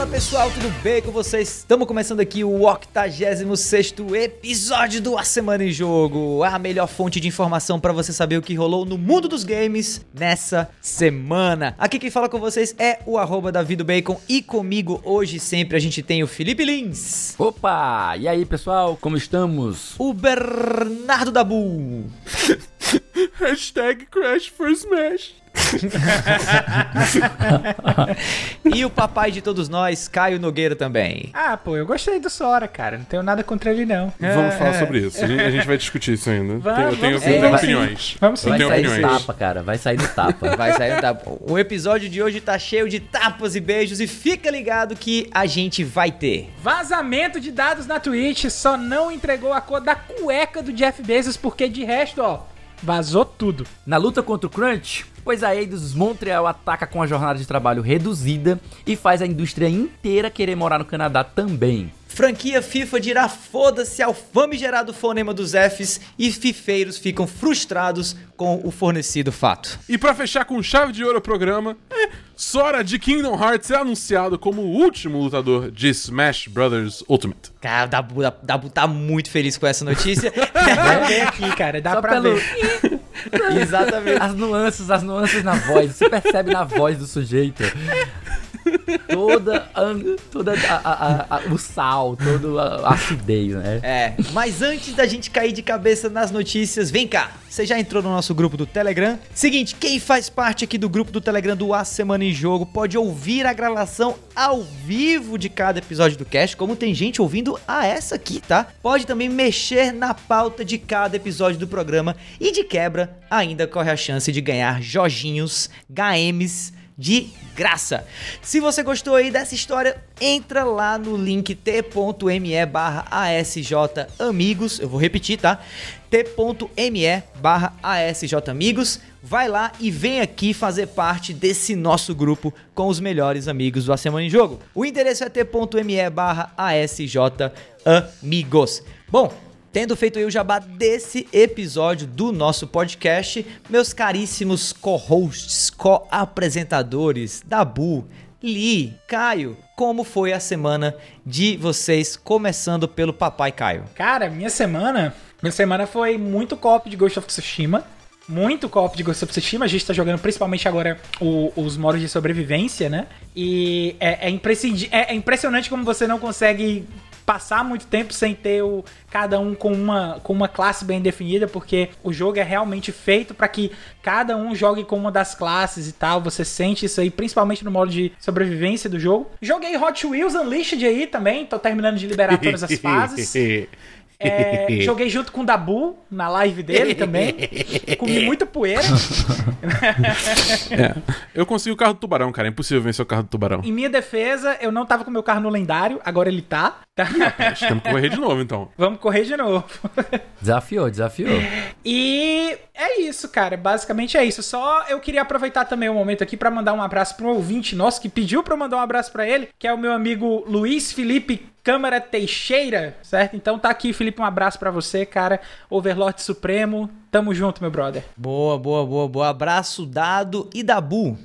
Fala pessoal, tudo bem com vocês? Estamos começando aqui o 86 episódio do A Semana em Jogo, a melhor fonte de informação para você saber o que rolou no mundo dos games nessa semana. Aqui quem fala com vocês é o arroba Bacon e comigo hoje sempre a gente tem o Felipe Lins. Opa! E aí pessoal, como estamos? O Bernardo Dabu. Hashtag Crash for Smash. e o papai de todos nós, Caio Nogueira também. Ah, pô, eu gostei do Sora, cara. Não tenho nada contra ele, não. Vamos falar sobre isso. A gente, a gente vai discutir isso ainda. Vamos, eu tenho, vamos eu tenho sim. opiniões. Vamos sim. Vai sair do opiniões. tapa, cara. Vai sair do tapa. Vai sair no tapa. O episódio de hoje tá cheio de tapas e beijos e fica ligado que a gente vai ter. Vazamento de dados na Twitch só não entregou a cor da cueca do Jeff Bezos, porque de resto, ó, vazou tudo. Na luta contra o Crunch, pois a Eidos Montreal ataca com a jornada de trabalho reduzida e faz a indústria inteira querer morar no Canadá também. Franquia FIFA dirá foda-se ao famigerado fonema dos Fs e fifeiros ficam frustrados com o fornecido fato. E pra fechar com chave de ouro o programa, é, Sora de Kingdom Hearts é anunciado como o último lutador de Smash Bros. Ultimate. Cara, o Dabu, Dabu tá muito feliz com essa notícia. Dá ver aqui, cara, dá Só pra pelo- ver. Exatamente. As nuances, as nuances na voz. Você percebe na voz do sujeito. Toda, toda a- a- a- o sal, toda a acidez, né? É, mas antes da gente cair de cabeça nas notícias, vem cá. Você já entrou no nosso grupo do Telegram? Seguinte, quem faz parte aqui do grupo do Telegram do A Semana em Jogo pode ouvir a gravação ao vivo de cada episódio do cast, como tem gente ouvindo a essa aqui, tá? Pode também mexer na pauta de cada episódio do programa e de quebra ainda corre a chance de ganhar Jorginhos, GMs de graça. Se você gostou aí dessa história, entra lá no link t.me barra ASJ Amigos. Eu vou repetir, tá? t.me barra ASJ Amigos. Vai lá e vem aqui fazer parte desse nosso grupo com os melhores amigos do A Semana em Jogo. O endereço é t.me barra ASJ Amigos. Bom, Tendo feito aí o jabá desse episódio do nosso podcast, meus caríssimos co-hosts, co-apresentadores, Dabu, Li, Caio, como foi a semana de vocês, começando pelo Papai Caio? Cara, minha semana. Minha semana foi muito cop de Ghost of Tsushima. Muito cop de Ghost of Tsushima. A gente tá jogando principalmente agora o- os modos de sobrevivência, né? E é, é é- é impressionante como você não consegue passar muito tempo sem ter o, cada um com uma, com uma classe bem definida, porque o jogo é realmente feito pra que cada um jogue com uma das classes e tal. Você sente isso aí, principalmente no modo de sobrevivência do jogo. Joguei Hot Wheels Unleashed aí também, tô terminando de liberar todas as fases. É, joguei junto com o Dabu na live dele também. Comi muita poeira. É. Eu consegui o carro do tubarão, cara. É impossível vencer o carro do tubarão. Em minha defesa, eu não tava com meu carro no lendário, agora ele tá. tá? Acho que temos que correr de novo, então. Vamos correr de novo. Desafiou, desafiou. E é isso, cara. Basicamente é isso. Só eu queria aproveitar também o momento aqui pra mandar um abraço pro ouvinte nosso que pediu pra eu mandar um abraço pra ele, que é o meu amigo Luiz Felipe Câmara Teixeira, certo? Então tá aqui, Felipe, um abraço pra você, cara. Overlord Supremo. Tamo junto, meu brother. Boa, boa, boa, boa. Abraço dado. E Dabu,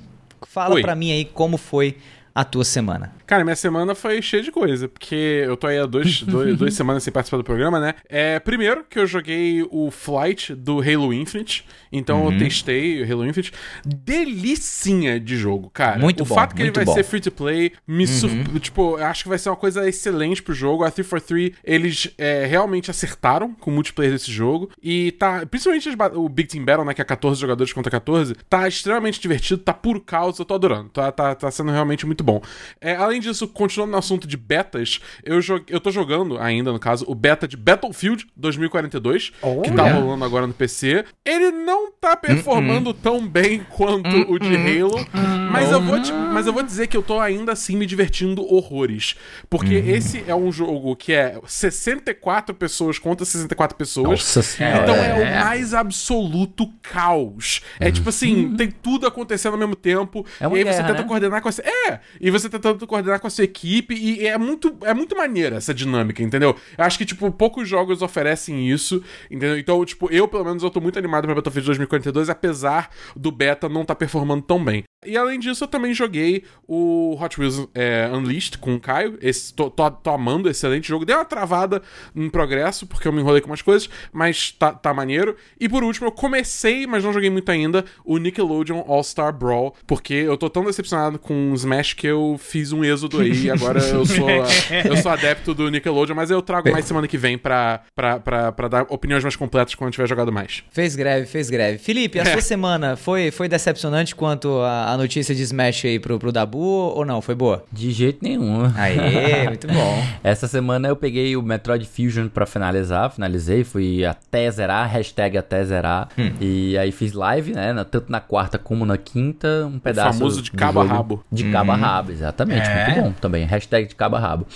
fala Oi. pra mim aí como foi a tua semana. Cara, minha semana foi cheia de coisa, porque eu tô aí há dois, dois, duas semanas sem participar do programa, né? É, primeiro, que eu joguei o Flight do Halo Infinite, então Uhum. eu testei o Halo Infinite. Delicinha de jogo, cara. Muito o bom, fato que ele vai bom. Uhum. ser free to play, me sur... tipo, eu acho que vai ser uma coisa excelente pro jogo. A 343, eles é, realmente acertaram com o multiplayer desse jogo, e tá, principalmente o Big Team Battle, né, que é 14 jogadores contra 14, tá extremamente divertido, tá puro caos, eu tô adorando, tá, tá, tá sendo realmente muito bom. É, além disso, continuando no assunto de betas, eu, jo eu tô jogando ainda, no caso, o beta de Battlefield 2042, que tá rolando agora no PC. Ele não tá performando tão bem quanto o de Halo, mas, eu vou te- mas eu vou dizer que eu tô ainda assim me divertindo horrores. Porque esse é um jogo que é 64 pessoas contra 64 pessoas. Nossa senhora. Então é o mais absoluto caos. É tipo assim, tem tudo acontecendo ao mesmo tempo. É e aí você guerra, tenta né? coordenar com a. É! E você tentando coordenar com a sua equipe. E é muito, é muito maneira essa dinâmica, entendeu? Eu acho que, tipo, poucos jogos oferecem isso, entendeu? Então, tipo, eu, pelo menos, eu tô muito animado pra Battlefield 2042, apesar do beta não tá performando tão bem. E além disso, eu também joguei o Hot Wheels é, Unleashed com o Caio. Esse, tô, tô, tô, amando, excelente jogo. Deu uma travada em progresso, porque eu me enrolei com umas coisas, mas tá, tá maneiro. E por último, eu comecei, mas não joguei muito ainda, o Nickelodeon All-Star Brawl, porque eu tô tão decepcionado com o Smash que eu fiz um êxodo aí. E agora eu sou, eu sou adepto do Nickelodeon, mas eu trago mais semana que vem pra, pra, pra, pra dar opiniões mais completas quando tiver jogado mais. Fez greve, fez greve. Felipe, a é. sua semana foi, foi decepcionante quanto a, a notícia de Smash aí pro, pro Dabu ou não? Foi boa? De jeito nenhum. Aê, muito bom. Essa semana eu peguei o Metroid Fusion pra finalizar, finalizei, fui até zerar, hashtag até zerar. Hum. E aí fiz live, né? Tanto na quarta como na quinta, um pedaço. O famoso de cabo a rabo. De uhum. cabo a rabo, exatamente. É. Muito bom também. Hashtag de cabo a rabo.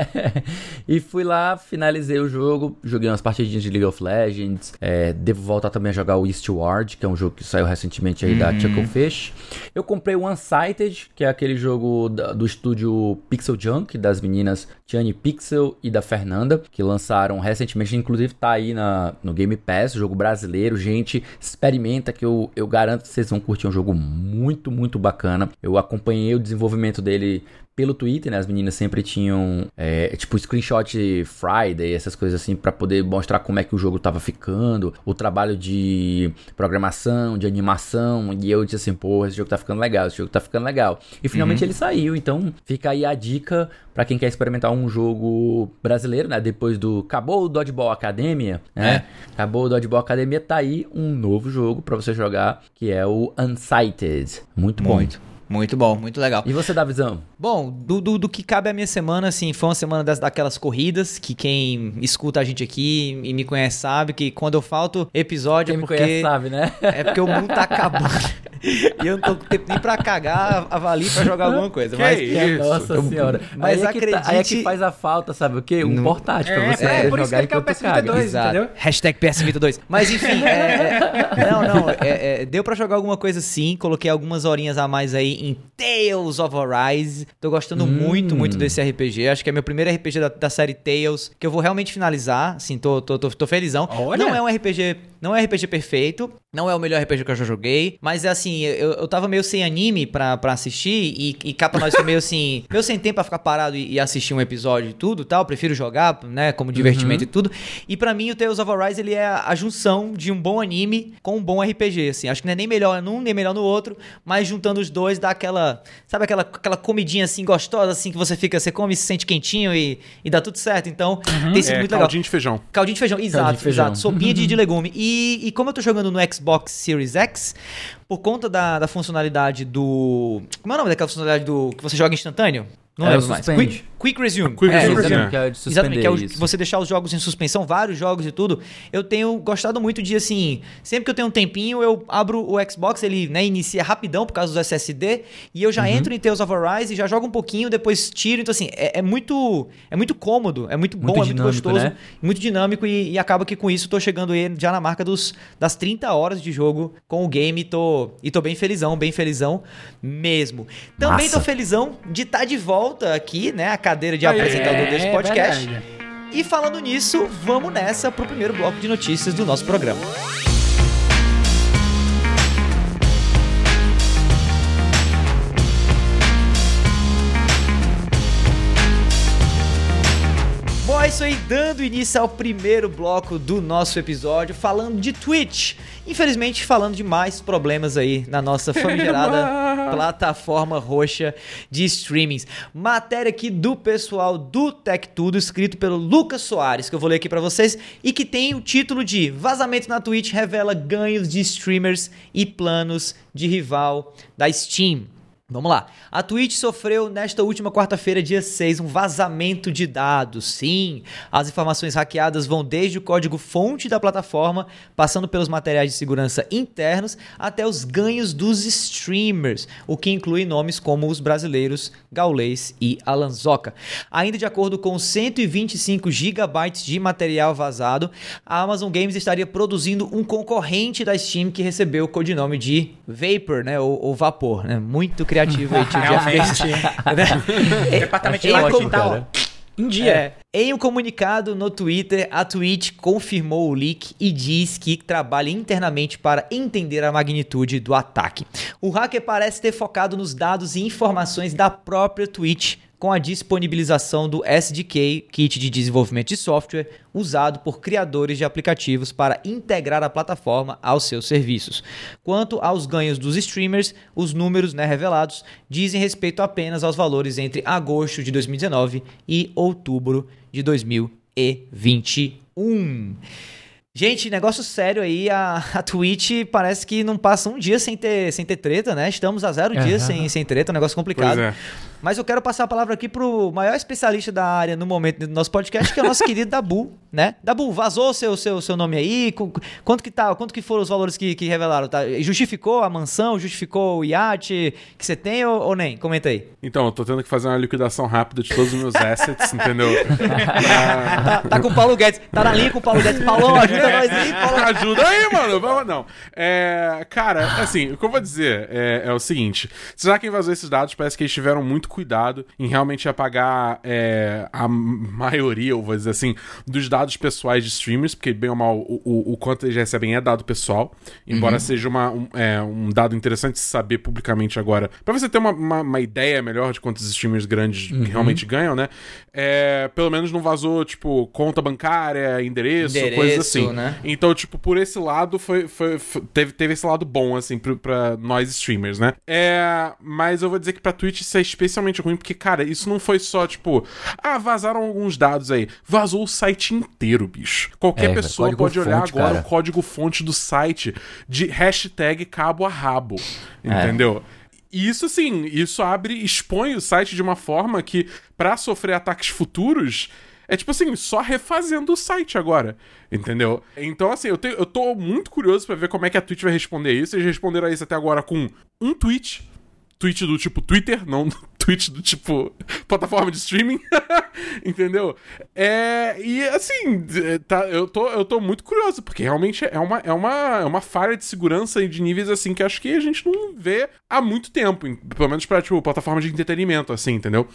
e fui lá, finalizei o jogo, joguei umas partidinhas de League of Legends. É, devo voltar também a jogar o Eastward, que é um jogo que saiu recentemente aí uhum. da Chucklefish. Eu comprei o Unsighted, que é aquele jogo da, do estúdio Pixel Junk, das meninas Tiani Pixel e da Fernanda, que lançaram recentemente, inclusive tá aí na, no Game Pass, jogo brasileiro. Gente, experimenta que eu, eu garanto que vocês vão curtir um jogo muito, muito bacana. Eu acompanhei o desenvolvimento dele pelo Twitter, né? As meninas sempre tinham, é, tipo, screenshot Friday, essas coisas assim, para poder mostrar como é que o jogo tava ficando, o trabalho de programação, de animação, e eu disse assim, pô, esse jogo tá ficando legal, esse jogo tá ficando legal. E finalmente uhum. ele saiu, então fica aí a dica para quem quer experimentar um jogo brasileiro, né? Depois do acabou o Dodgeball Academia, né? É. Acabou o Dodgeball Academia, tá aí um novo jogo para você jogar, que é o Unsighted. Muito bom. Muito. Bom, muito legal. E você dá visão? Bom, do, do, do, que cabe a minha semana, assim, foi uma semana das, daquelas corridas, que quem escuta a gente aqui e me conhece sabe que quando eu falto episódio quem é porque... me conhece sabe, né? É porque o mundo tá acabando. e eu não tô com tempo nem pra cagar, avalie pra jogar alguma coisa. Que mas, isso? Nossa eu, senhora. Mas aí acredite... É que tá, aí é que faz a falta, sabe o quê? Um no... portátil pra você é, por isso jogar que ele quer o PS Vita 2, entendeu? Hashtag PS Vita 2. Mas enfim, é, é, não, não, é, é, deu pra jogar alguma coisa sim, coloquei algumas horinhas a mais aí em Tales of Arise. Tô gostando hum. muito, muito desse RPG. Acho que é meu primeiro RPG da, da, série Tales, que eu vou realmente finalizar. Assim, tô, tô, tô, tô felizão. Olha. Não é um RPG não é RPG perfeito, não é o melhor RPG que eu já joguei, mas é assim, eu, eu tava meio sem anime pra, pra assistir e, e cá pra nós foi meio assim, meio sem tempo pra ficar parado e, e, assistir um episódio e tudo tal, prefiro jogar, né, como divertimento uhum. e tudo. E para mim o Tales of Arise ele é a junção de um bom anime com um bom RPG, assim. Acho que não é nem melhor num, nem melhor no outro, mas juntando os dois dá aquela, sabe aquela, aquela comidinha assim gostosa, assim, que você fica, você come e se sente quentinho e, e dá tudo certo. Então, uhum. tem sido é, muito legal. Caldinho de feijão. Caldinho de feijão, exato, de feijão. exato. Sopinha de, de legume. E e, como eu tô jogando no Xbox Series X, por conta da, da funcionalidade do. Como é o nome daquela funcionalidade do. que você joga instantâneo? Não é, lembro mais. Quick, quick Resume. Quick é, Resume, exatamente, que é de exatamente, que é o, você deixar os jogos em suspensão, vários jogos e tudo. Eu tenho gostado muito de, assim, sempre que eu tenho um tempinho, eu abro o Xbox, ele né, inicia rapidão por causa do SSD, e eu já uhum. entro em Tales of Arise, já jogo um pouquinho, depois tiro. Então, assim, é, é muito é muito cômodo, é muito bom, muito é muito gostoso, né? muito dinâmico, e, e, acaba que com isso tô chegando já na marca dos, das 30 horas de jogo com o game, tô, e tô bem felizão, bem felizão mesmo. Também Massa. tô felizão de estar tá de volta aqui, né? né, a cadeira de apresentador é, desse podcast. E falando nisso, vamos nessa pro primeiro bloco de notícias do nosso programa. Isso aí, dando início ao primeiro bloco do nosso episódio, falando de Twitch. Infelizmente, falando de mais problemas aí na nossa famigerada plataforma roxa de streamings. Matéria aqui do pessoal do Tech Tudo, escrito pelo Lucas Soares, que eu vou ler aqui para vocês, e que tem o título de Vazamento na Twitch revela ganhos de streamers e planos de rival da Steam. Vamos lá. A Twitch sofreu nesta última quarta-feira, dia 6, um vazamento de dados. Sim, as informações hackeadas vão desde o código-fonte da plataforma, passando pelos materiais de segurança internos, até os ganhos dos streamers, o que inclui nomes como os brasileiros Gaulês e Alanzoca. Ainda de acordo com 125 gigabytes de material vazado, a Amazon Games estaria produzindo um concorrente da Steam que recebeu o codinome de Vapor, né, ou, ou Vapor, né? Muito criativo aí, tio Realmente. Né? Departamento de marketing tá, ó, em dia. É, em um comunicado no Twitter, a Twitch confirmou o leak e diz que trabalha internamente para entender a magnitude do ataque. O hacker parece ter focado nos dados e informações da própria Twitch com a disponibilização do SDK, kit de desenvolvimento de software, usado por criadores de aplicativos para integrar a plataforma aos seus serviços. Quanto aos ganhos dos streamers, os números né, revelados dizem respeito apenas aos valores entre agosto de 2019 e outubro de 2021. Gente, negócio sério aí, a, a Twitch parece que não passa um dia sem ter, sem ter treta, né? Estamos a zero uhum. dias sem, sem treta, um negócio complicado. Pois é. Mas eu quero passar a palavra aqui pro maior especialista da área no momento do nosso podcast, que é o nosso querido Dabu, né? Dabu, vazou seu seu seu nome aí? Quanto que tá? Quanto que foram os valores que, que revelaram? Tá? Justificou a mansão? Justificou o iate que você tem ou, ou, nem? Comenta aí. Então, eu tô tendo que fazer uma liquidação rápida de todos os meus assets, entendeu? tá, tá, com o Paulo Guedes. Tá na linha com o Paulo Guedes. Paulo, ajuda nós aí, Paulo. Ajuda aí, mano. Vamos, não. É, cara, assim, o que eu vou dizer é, é o seguinte. Será que quem vazou esses dados parece que eles tiveram muito cuidado em realmente apagar é, a maioria, ou vou dizer assim, dos dados pessoais de streamers, porque bem ou mal o, o, o quanto eles recebem é dado pessoal, embora uhum. seja uma, um, é, um, dado interessante saber publicamente agora, para você ter uma, uma, uma, ideia melhor de quantos streamers grandes uhum. realmente ganham, né? É, pelo menos não vazou, tipo, conta bancária, endereço, endereço coisas assim. Né? Então, tipo, por esse lado, foi, foi, foi teve, teve esse lado bom, assim, pra, pra nós streamers, né? É, mas eu vou dizer que pra Twitch isso é especialmente ruim, porque, cara, isso não foi só, tipo, ah, vazaram alguns dados aí. Vazou o site inteiro, bicho. Qualquer é, pessoa pode olhar fonte, agora cara. o código fonte do site de hashtag cabo a rabo. É. Entendeu? E isso, assim, isso abre, expõe o site de uma forma que, para sofrer ataques futuros, é tipo assim, só refazendo o site agora. Entendeu? Então, assim, eu, te, eu tô muito curioso para ver como é que a Twitch vai responder isso. Eles responderam a isso até agora com um tweet tweet do tipo Twitter, não tweet do tipo plataforma de streaming, entendeu? É, e assim, tá, eu, tô, eu tô muito curioso, porque realmente é uma, é, uma, é uma falha de segurança de níveis assim que acho que a gente não vê há muito tempo, pelo menos pra tipo, plataforma de entretenimento, assim, entendeu?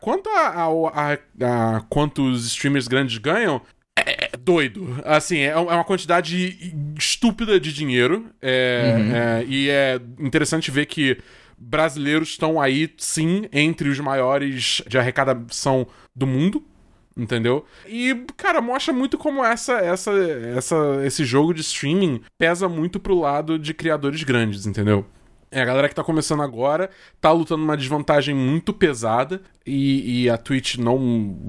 Quanto a, a, a, a quantos streamers grandes ganham, é, é doido. Assim, é, é uma quantidade estúpida de dinheiro. É, uhum. é, e é interessante ver que brasileiros estão aí, sim, entre os maiores de arrecadação do mundo. Entendeu? E, cara, mostra muito como essa, essa, essa, esse jogo de streaming pesa muito pro lado de criadores grandes, entendeu? É a galera que tá começando agora, tá lutando uma desvantagem muito pesada e, e, a Twitch não,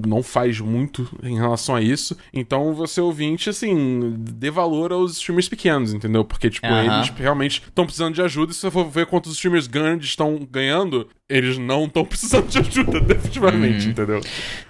não faz muito em relação a isso. Então você ouvinte, assim, dê valor aos streamers pequenos, entendeu? Porque, tipo, uhum. eles realmente estão precisando de ajuda. E se você for ver quantos streamers grandes estão ganhando, eles não estão precisando de ajuda, definitivamente, uhum. entendeu?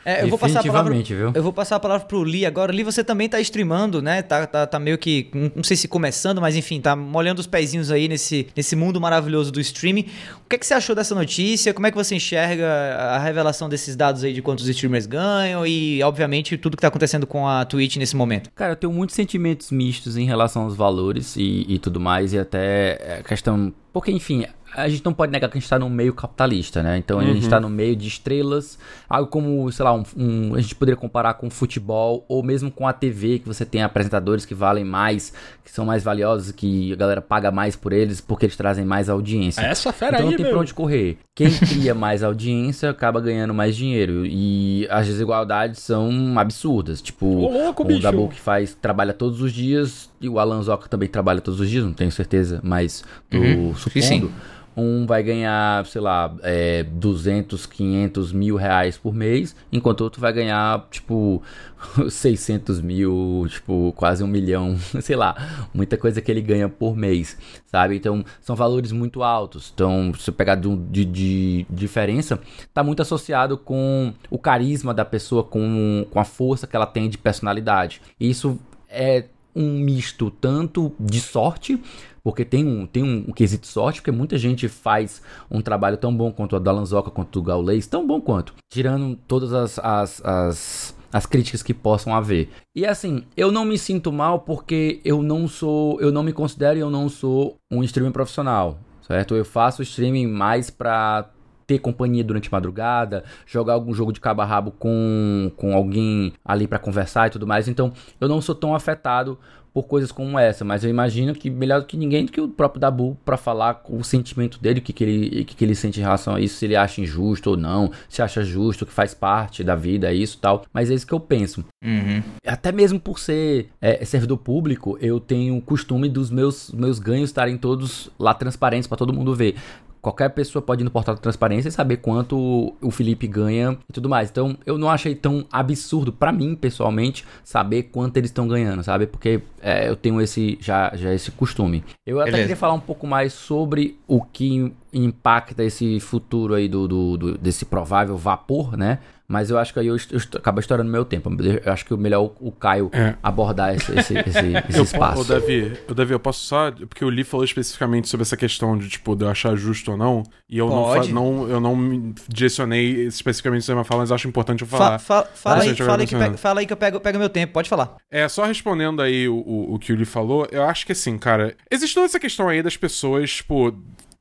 É, eu vou passar a palavra. Viu? Eu vou passar a palavra pro Lee agora. Lee, você também tá streamando, né? Tá, tá, tá meio que. Não sei se começando, mas enfim, tá molhando os pezinhos aí nesse, nesse mundo maravilhoso do streaming. O que, é que você achou dessa notícia? Como é que você enxerga a revelação desses dados aí de quantos streamers ganham e, obviamente, tudo que tá acontecendo com a Twitch nesse momento? Cara, eu tenho muitos sentimentos mistos em relação aos valores e, e tudo mais, e até a questão. Porque, enfim, a gente não pode negar que a gente está no meio capitalista, né? Então uhum. a gente está uhum. no meio de estrelas, algo como, sei lá, um, um, a gente poderia comparar com futebol ou mesmo com a TV, que você tem apresentadores que valem mais, que são mais valiosos, que a galera paga mais por eles porque eles trazem mais audiência. É essa fera então aí, não tem meu. pra onde correr. Quem cria mais audiência acaba ganhando mais dinheiro. E as desigualdades são absurdas. Tipo, Ô, louco, o Dabu que faz, trabalha todos os dias, e o Alan Zoca também trabalha todos os dias, não tenho certeza, mas tô uhum. supondo. Sim, um vai ganhar, sei lá, é, 200, 500 mil reais por mês, enquanto o outro vai ganhar, tipo, 600 mil, tipo, quase um milhão, sei lá, muita coisa que ele ganha por mês, sabe? Então, são valores muito altos. Então, se eu pegar de, de, de diferença, tá muito associado com o carisma da pessoa, com, com a força que ela tem de personalidade. E isso é um misto tanto de sorte porque tem um, tem um, um, quesito sorte, porque muita gente faz um trabalho tão bom quanto o do Alan Zoca, quanto o do Gaules, tão bom quanto, tirando todas as, as, as, as críticas que possam haver. E assim, eu não me sinto mal porque eu não sou, eu não me considero e eu não sou um streamer profissional, certo? Eu faço streaming mais pra ter companhia durante a madrugada, jogar algum jogo de cabo a rabo com, com alguém ali para conversar e tudo mais. Então, eu não sou tão afetado por coisas como essa, mas eu imagino que melhor do que ninguém do que o próprio Dabu para falar com o sentimento dele, o que, que, ele, o que, que ele sente em relação a isso, se ele acha injusto ou não, se acha justo, que faz parte da vida, é isso tal. Mas é isso que eu penso. Uhum. Até mesmo por ser é, servidor público, eu tenho o costume dos meus, meus ganhos estarem todos lá transparentes para todo mundo ver. Qualquer pessoa pode ir no portal da transparência e saber quanto o Felipe ganha e tudo mais. Então, eu não achei tão absurdo, para mim, pessoalmente, saber quanto eles estão ganhando, sabe? Porque é, eu tenho esse já, já esse costume. Eu até Beleza. queria falar um pouco mais sobre o que impacta esse futuro aí do, do, do- desse provável vapor, né? Mas eu acho que aí eu, eu acabo estourando meu tempo. Eu acho que o melhor o, o Caio É. abordar esse, esse, esse, esse Eu, espaço. Ô, Davi, ô, Davi, eu posso só. Porque o Lee falou especificamente sobre essa questão de, tipo, de eu achar justo ou não. E eu, não, Pode. fa- não, eu não me direcionei especificamente sobre uma fala, mas acho importante eu Fa- falar. fa- fala, Vai, aí, fala, aí pega, fala aí que eu pego, pego meu tempo, pode falar. É, só respondendo aí o, o, o que o Lee falou, eu acho que assim, cara, existe toda essa questão aí das pessoas, tipo,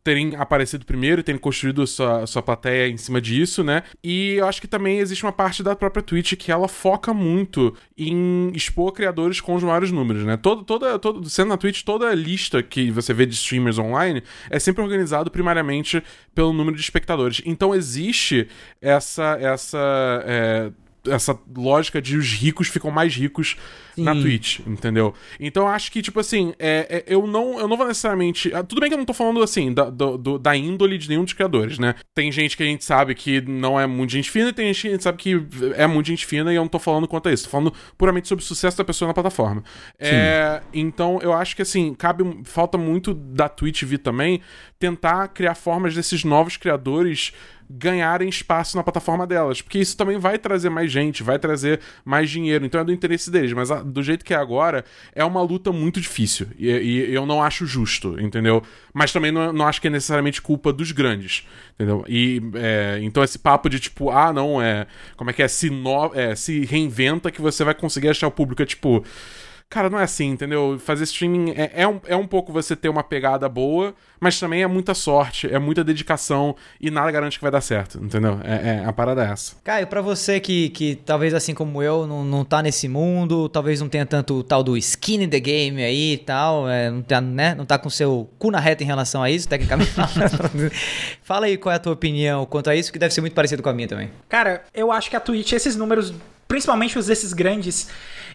terem aparecido primeiro e terem construído sua, sua plateia em cima disso, né? E eu acho que também existe uma parte da própria Twitch que ela foca muito em expor criadores com os maiores números, né? Todo, toda, todo, sendo na Twitch, toda lista que você vê de streamers online é sempre organizado primariamente pelo número de espectadores. Então existe essa, essa é, essa lógica de os ricos ficam mais ricos na Sim. Twitch, entendeu? Então eu acho que, tipo assim, é, é, eu, não, eu não vou necessariamente. ah, Tudo bem que eu não tô falando assim, da, do- da índole de nenhum dos criadores, né? Tem gente que a gente sabe que não é muito gente fina e tem gente que a gente sabe que é muito gente fina e eu não tô falando quanto a isso. Tô falando puramente sobre o sucesso da pessoa na plataforma. É, então eu acho que, assim, cabe. Falta muito da Twitch vir também tentar criar formas desses novos criadores ganharem espaço na plataforma delas, porque isso também vai trazer mais gente, vai trazer mais dinheiro, então é do interesse deles, mas ah, do jeito que é agora, é uma luta muito difícil, e, e eu não acho justo, entendeu? Mas também não, não acho que é necessariamente culpa dos grandes, entendeu? E é, então esse papo de tipo, ah, não, é, como é que é, se, no, é, se reinventa que você vai conseguir achar o público, é tipo... Cara, não é assim, entendeu? Fazer streaming é, é, um, é um pouco você ter uma pegada boa, mas também é muita sorte, é muita dedicação e nada garante que vai dar certo, entendeu? É, é a parada é essa. Caio, pra você que, que talvez assim como eu não, não tá nesse mundo, talvez não tenha tanto o tal do skin in the game aí e tal, é, não, tá, né, não tá com seu cu na reta em relação a isso, tecnicamente. Fala aí qual é a tua opinião quanto a isso, que deve ser muito parecido com a minha também. Cara, eu acho que a Twitch, esses números, principalmente os desses grandes,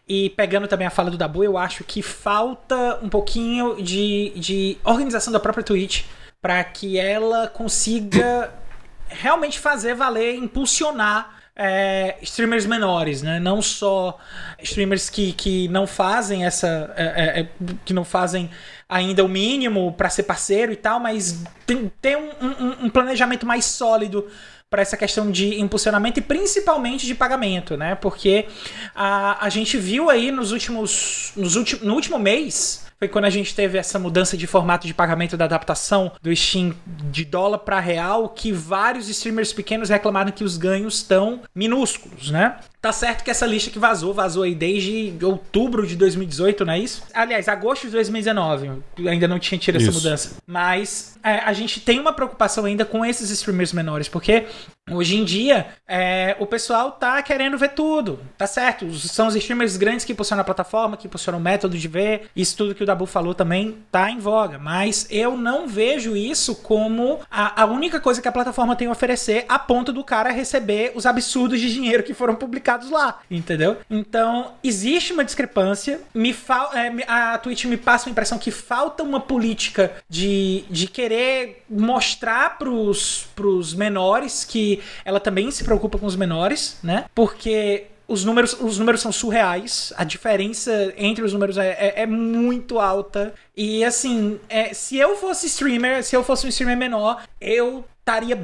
e pegando também a fala do Dabu, eu acho que falta um pouquinho de, de organização da própria Twitch para que ela consiga realmente fazer valer, impulsionar é, streamers menores, né? Não só streamers que, que não fazem essa. é, é, que não fazem ainda o mínimo para ser parceiro e tal, mas tem, tem um, um- um planejamento mais sólido para essa questão de impulsionamento e principalmente de pagamento, né? Porque a, a gente viu aí nos últimos, nos últimos no último mês foi quando a gente teve essa mudança de formato de pagamento da adaptação do Steam de dólar para real, que vários streamers pequenos reclamaram que os ganhos estão minúsculos, né? Tá certo que essa lista que vazou, vazou aí desde outubro de 2018, não é isso? Aliás, agosto de 2019, ainda não tinha tido essa Isso. mudança. Mas é, a gente tem uma preocupação ainda com esses streamers menores, porque hoje em dia é, o pessoal tá querendo ver tudo, tá certo? São os streamers grandes que impulsionam a plataforma, que impulsionam o método de ver, isso tudo que o Dabu falou também tá em voga, mas eu não vejo isso como a, a única coisa que a plataforma tem a oferecer a ponto do cara receber os absurdos de dinheiro que foram publicados lá, entendeu? Então, existe uma discrepância, me fal é, a Twitch me passa a impressão que falta uma política de, de querer mostrar pros, pros menores que ela também se preocupa com os menores, né? Porque os números, os números são surreais. A diferença entre os números é, é- é muito alta. E assim, é, se eu fosse streamer, se eu fosse um streamer menor, eu estaria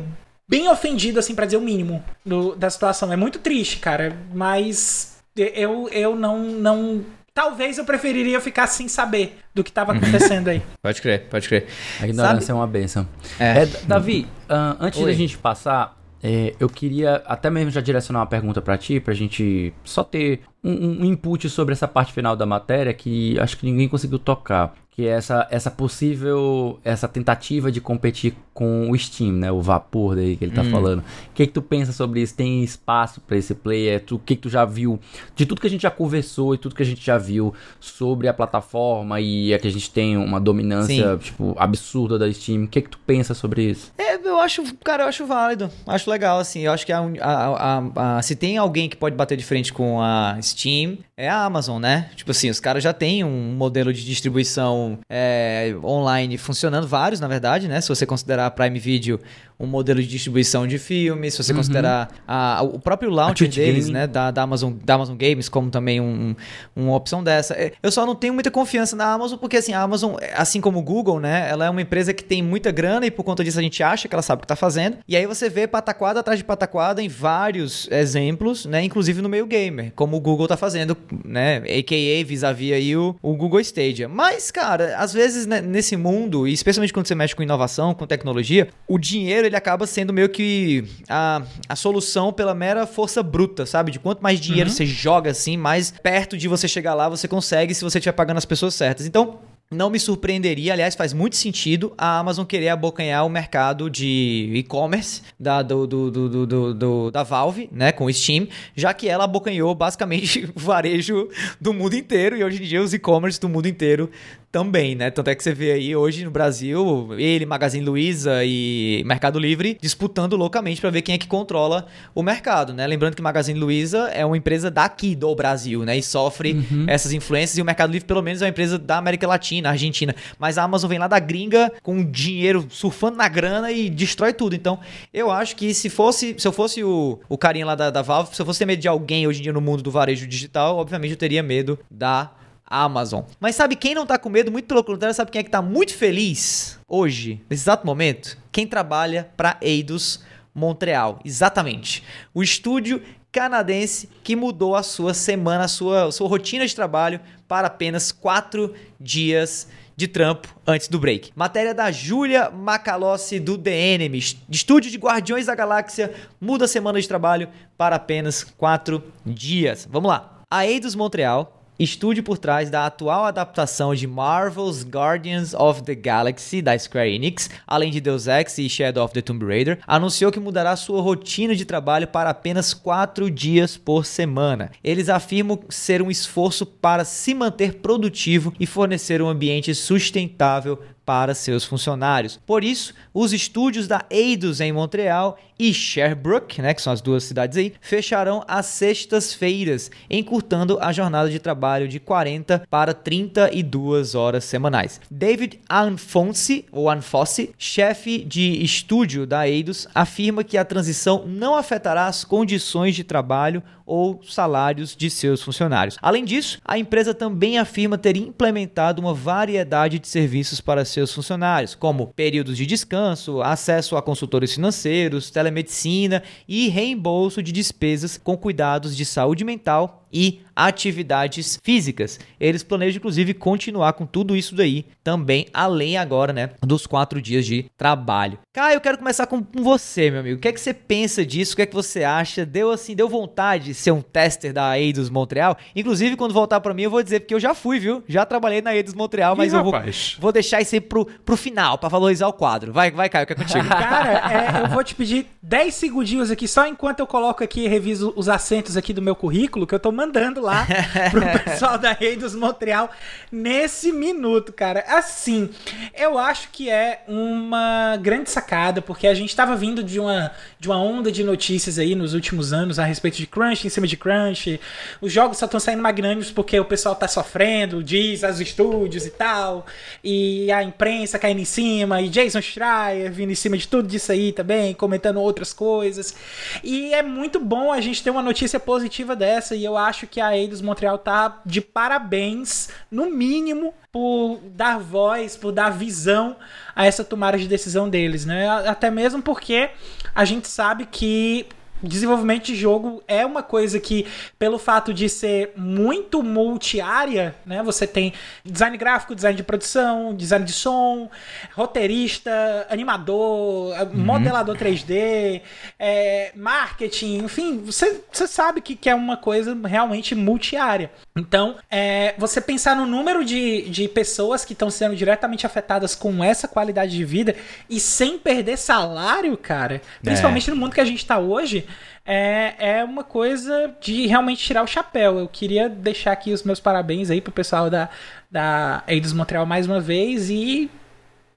bem ofendido, assim, pra dizer o mínimo do- da situação. É muito triste, cara. Mas eu, eu não, não. Talvez eu preferiria ficar sem saber do que tava acontecendo aí. Pode crer, pode crer. A ignorância é uma benção. É. É, Davi, ah, antes Oi. da gente passar, é, eu queria até mesmo já direcionar uma pergunta pra ti, pra gente só ter um, um input sobre essa parte final da matéria que acho que ninguém conseguiu tocar. Que é essa, essa possível, essa tentativa de competir com o Steam, né? O vapor daí que ele tá hum. falando. O que que tu pensa sobre isso? Tem espaço para esse player? O que que tu já viu? De tudo que a gente já conversou e tudo que a gente já viu sobre a plataforma e é que a gente tem uma dominância, Sim. tipo, absurda da Steam. O que que tu pensa sobre isso? É, eu acho, cara, eu acho válido. Acho legal, assim. Eu acho que a, a, a, se tem alguém que pode bater de frente com a Steam, é a Amazon, né? Tipo assim, os caras já têm um modelo de distribuição é, online funcionando, vários, na verdade, né? Se você considerar a Prime Video um modelo de distribuição de filmes, se você uhum. considerar a, o próprio launcher deles, né, da, da, Amazon, da Amazon Games, como também um, uma opção dessa. É, eu só não tenho muita confiança na Amazon, porque assim, a Amazon, assim como o Google, né, ela é uma empresa que tem muita grana e por conta disso a gente acha que ela sabe o que está fazendo. E aí você vê pataquada atrás de pataquada em vários exemplos, né, inclusive no meio gamer, como o Google está fazendo, né, a.k.a. vis-a-vis aí o, o Google Stadia. Mas, cara, às vezes né, nesse mundo, e especialmente quando você mexe com inovação, com tecnologia, o dinheiro ele acaba sendo meio que a, a solução pela mera força bruta, sabe? De quanto mais dinheiro uhum. você joga assim, mais perto de você chegar lá você consegue se você estiver pagando as pessoas certas. Então, não me surpreenderia, aliás, faz muito sentido a Amazon querer abocanhar o mercado de e-commerce da, do, do, do, do, da Valve, né, com o Steam, já que ela abocanhou basicamente o varejo do mundo inteiro e hoje em dia os e-commerce do mundo inteiro também, né? Tanto é que você vê aí hoje no Brasil, ele, Magazine Luiza e Mercado Livre disputando loucamente para ver quem é que controla o mercado, né? Lembrando que Magazine Luiza é uma empresa daqui do Brasil, né? E sofre uhum. essas influências e o Mercado Livre pelo menos é uma empresa da América Latina, Argentina, mas a Amazon vem lá da gringa com dinheiro surfando na grana e destrói tudo. Então, eu acho que se fosse, se eu fosse o, o carinha lá da, da Valve, se eu fosse ter medo de alguém hoje em dia no mundo do varejo digital, obviamente eu teria medo da Amazon. Mas sabe quem não tá com medo? Muito pelo contrário, sabe quem é que tá muito feliz hoje, nesse exato momento? Quem trabalha para Eidos Montreal. Exatamente. O estúdio canadense que mudou a sua semana, a sua, a sua rotina de trabalho para apenas quatro dias de trampo antes do break. Matéria da Júlia Macalossi do Enemy. Estúdio de Guardiões da Galáxia muda a semana de trabalho para apenas quatro dias. Vamos lá. A Eidos Montreal estúdio por trás da atual adaptação de Marvel's Guardians of the Galaxy da Square Enix, além de Deus Ex e Shadow of the Tomb Raider, anunciou que mudará sua rotina de trabalho para apenas quatro dias por semana. Eles afirmam ser um esforço para se manter produtivo e fornecer um ambiente sustentável para seus funcionários. Por isso, os estúdios da Eidos em Montreal e Sherbrooke, né, que são as duas cidades aí, fecharão às sextas-feiras, encurtando a jornada de trabalho de 40 para 32 horas semanais. David Anfonsi, ou Anfossi, chefe de estúdio da Eidos, afirma que a transição não afetará as condições de trabalho ou salários de seus funcionários. Além disso, a empresa também afirma ter implementado uma variedade de serviços para seus funcionários, como períodos de descanso, acesso a consultores financeiros, telemedicina e reembolso de despesas com cuidados de saúde mental e atividades físicas. Eles planejam, inclusive, continuar com tudo isso daí também, além agora, né, dos quatro dias de trabalho. Caio, eu quero começar com, você, meu amigo. O que é que você pensa disso? O que é que você acha? Deu assim, deu vontade de ser um tester da Eidos Montreal? Inclusive, quando voltar para mim, eu vou dizer, porque eu já fui, viu? Já trabalhei na Eidos Montreal, mas Ih, eu vou, vou deixar isso aí pro, pro final, para valorizar o quadro. Vai, vai, Caio, que é contigo. Cara, é, eu vou te pedir 10 segundinhos aqui, só enquanto eu coloco aqui e reviso os assentos aqui do meu currículo, que eu tô mandando lá pro pessoal da Eidos Montreal nesse minuto, cara. Assim, eu acho que é uma grande sacada, porque a gente tava vindo de uma, de uma onda de notícias aí nos últimos anos a respeito de crunch, em cima de crunch. Os jogos só estão saindo magnânicos porque o pessoal tá sofrendo, diz os estúdios e tal, e a imprensa caindo em cima, e Jason Schreier vindo em cima de tudo disso aí também, comentando outras coisas. E é muito bom a gente ter uma notícia positiva dessa, e eu acho que a Eidos Montreal tá de parabéns, no mínimo, por dar voz, por dar visão a essa tomada de decisão deles, né? Até mesmo porque a gente sabe que desenvolvimento de jogo é uma coisa que, pelo fato de ser muito multi-área, né? Você tem design gráfico, design de produção, design de som, roteirista, animador, uhum. modelador 3D, é, marketing, enfim, você, você sabe que, que é uma coisa realmente multi-área. Então, é, você pensar no número de, de pessoas que estão sendo diretamente afetadas com essa qualidade de vida e sem perder salário, cara, principalmente é. no mundo que a gente está hoje, é, é uma coisa de realmente tirar o chapéu. Eu queria deixar aqui os meus parabéns aí pro pessoal da, da Eidos Montreal mais uma vez e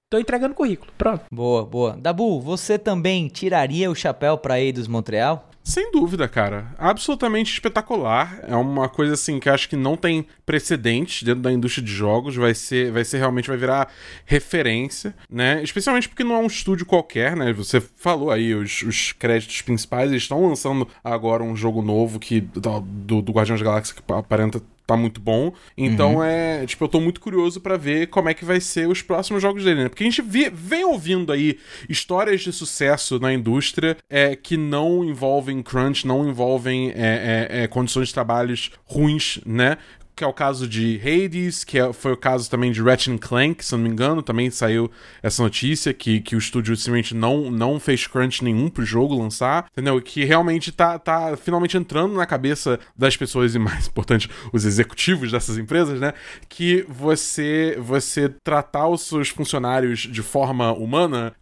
Tô entregando currículo. Pronto. Boa, boa. Dabu, você também tiraria o chapéu pra Eidos Montreal? Sem dúvida, cara. Absolutamente espetacular. É uma coisa assim que acho que não tem precedentes dentro da indústria de jogos. Vai ser, vai ser realmente, vai virar referência, né? Especialmente porque não é um estúdio qualquer, né? Você falou aí os, os créditos principais. Eles estão lançando agora um jogo novo que do, do Guardiões da Galáxia que aparenta tá muito bom. Então uhum. é. Tipo, eu tô muito curioso para ver como é que vai ser os próximos jogos dele, né? Porque a gente vê, vem ouvindo aí histórias de sucesso na indústria é, que não envolvem crunch, não envolvem é, é, é condições de trabalhos ruins, né? Que é o caso de Hades, que é, foi o caso também de Ratchet Clank, se não me engano, também saiu essa notícia que, que o estúdio simplesmente não, não fez crunch nenhum pro jogo lançar, entendeu? Que realmente tá, tá finalmente entrando na cabeça das pessoas e mais importante, os executivos dessas empresas, né? Que você você tratar os seus funcionários de forma humana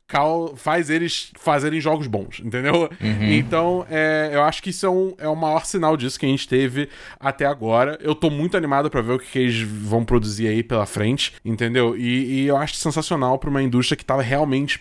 faz eles fazerem jogos bons, entendeu? Uhum. Então, é, eu acho que isso é, um, é o maior sinal disso que a gente teve até agora. Eu tô muito animado para ver o que, que, eles vão produzir aí pela frente, entendeu? E, e eu acho sensacional para uma indústria que tava realmente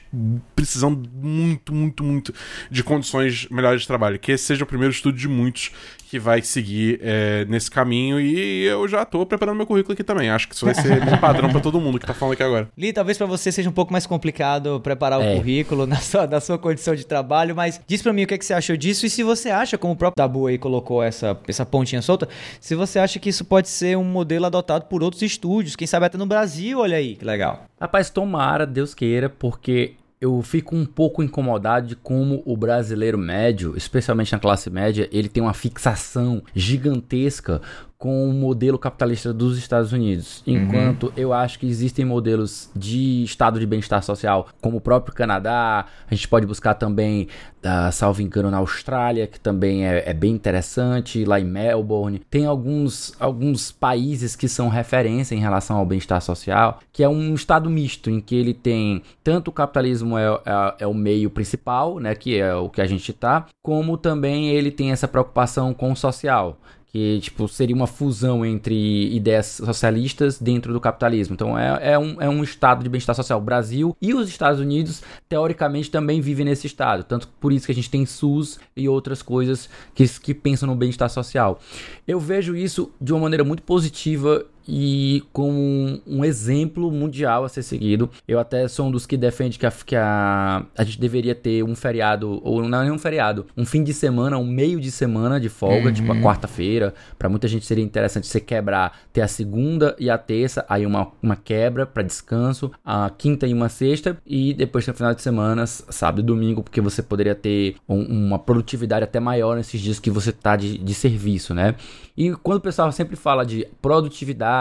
precisando muito, muito, muito de condições melhores de trabalho. Que esse seja o primeiro estudo de muitos que vai seguir é, nesse caminho e eu já tô preparando meu currículo aqui também. Acho que isso vai ser um padrão para todo mundo que tá falando aqui agora. Li, talvez para você seja um pouco mais complicado preparar o é. currículo na sua, na sua condição de trabalho, mas diz para mim o que, é que você achou disso e se você acha, como o próprio Dabu aí colocou essa, essa pontinha solta, se você acha que isso pode ser um modelo adotado por outros estúdios, quem sabe até no Brasil, olha aí, que legal. Rapaz, tomara, Deus queira, porque eu fico um pouco incomodado de como o brasileiro médio, especialmente na classe média, ele tem uma fixação gigantesca com o modelo capitalista dos Estados Unidos. Enquanto uhum. eu acho que existem modelos de estado de bem-estar social, como o próprio Canadá, a gente pode buscar também, uh, salvo engano, na Austrália, que também é, é, bem interessante, lá em Melbourne. Tem alguns, alguns países que são referência em relação ao bem-estar social, que é um estado misto, em que ele tem tanto o capitalismo é, é, é o meio principal, né, que é o que a gente está, como também ele tem essa preocupação com o social que tipo seria uma fusão entre ideias socialistas dentro do capitalismo. Então é, é, um, é um estado de bem-estar social. O Brasil e os Estados Unidos, teoricamente, também vivem nesse estado. Tanto por isso que a gente tem SUS e outras coisas que, que pensam no bem-estar social. Eu vejo isso de uma maneira muito positiva e como um, um, exemplo mundial a ser seguido. Eu até sou um dos que defende que a, que a, a gente deveria ter um feriado, ou não é um feriado, um fim de semana, um meio de semana de folga, uhum. tipo a quarta-feira. Para muita gente seria interessante você quebrar, ter a segunda e a terça, aí uma, uma quebra para descanso, a quinta e uma sexta, e depois no final de semana, sábado e domingo, porque você poderia ter um, uma produtividade até maior nesses dias que você tá de, de serviço, né? E quando o pessoal sempre fala de produtividade,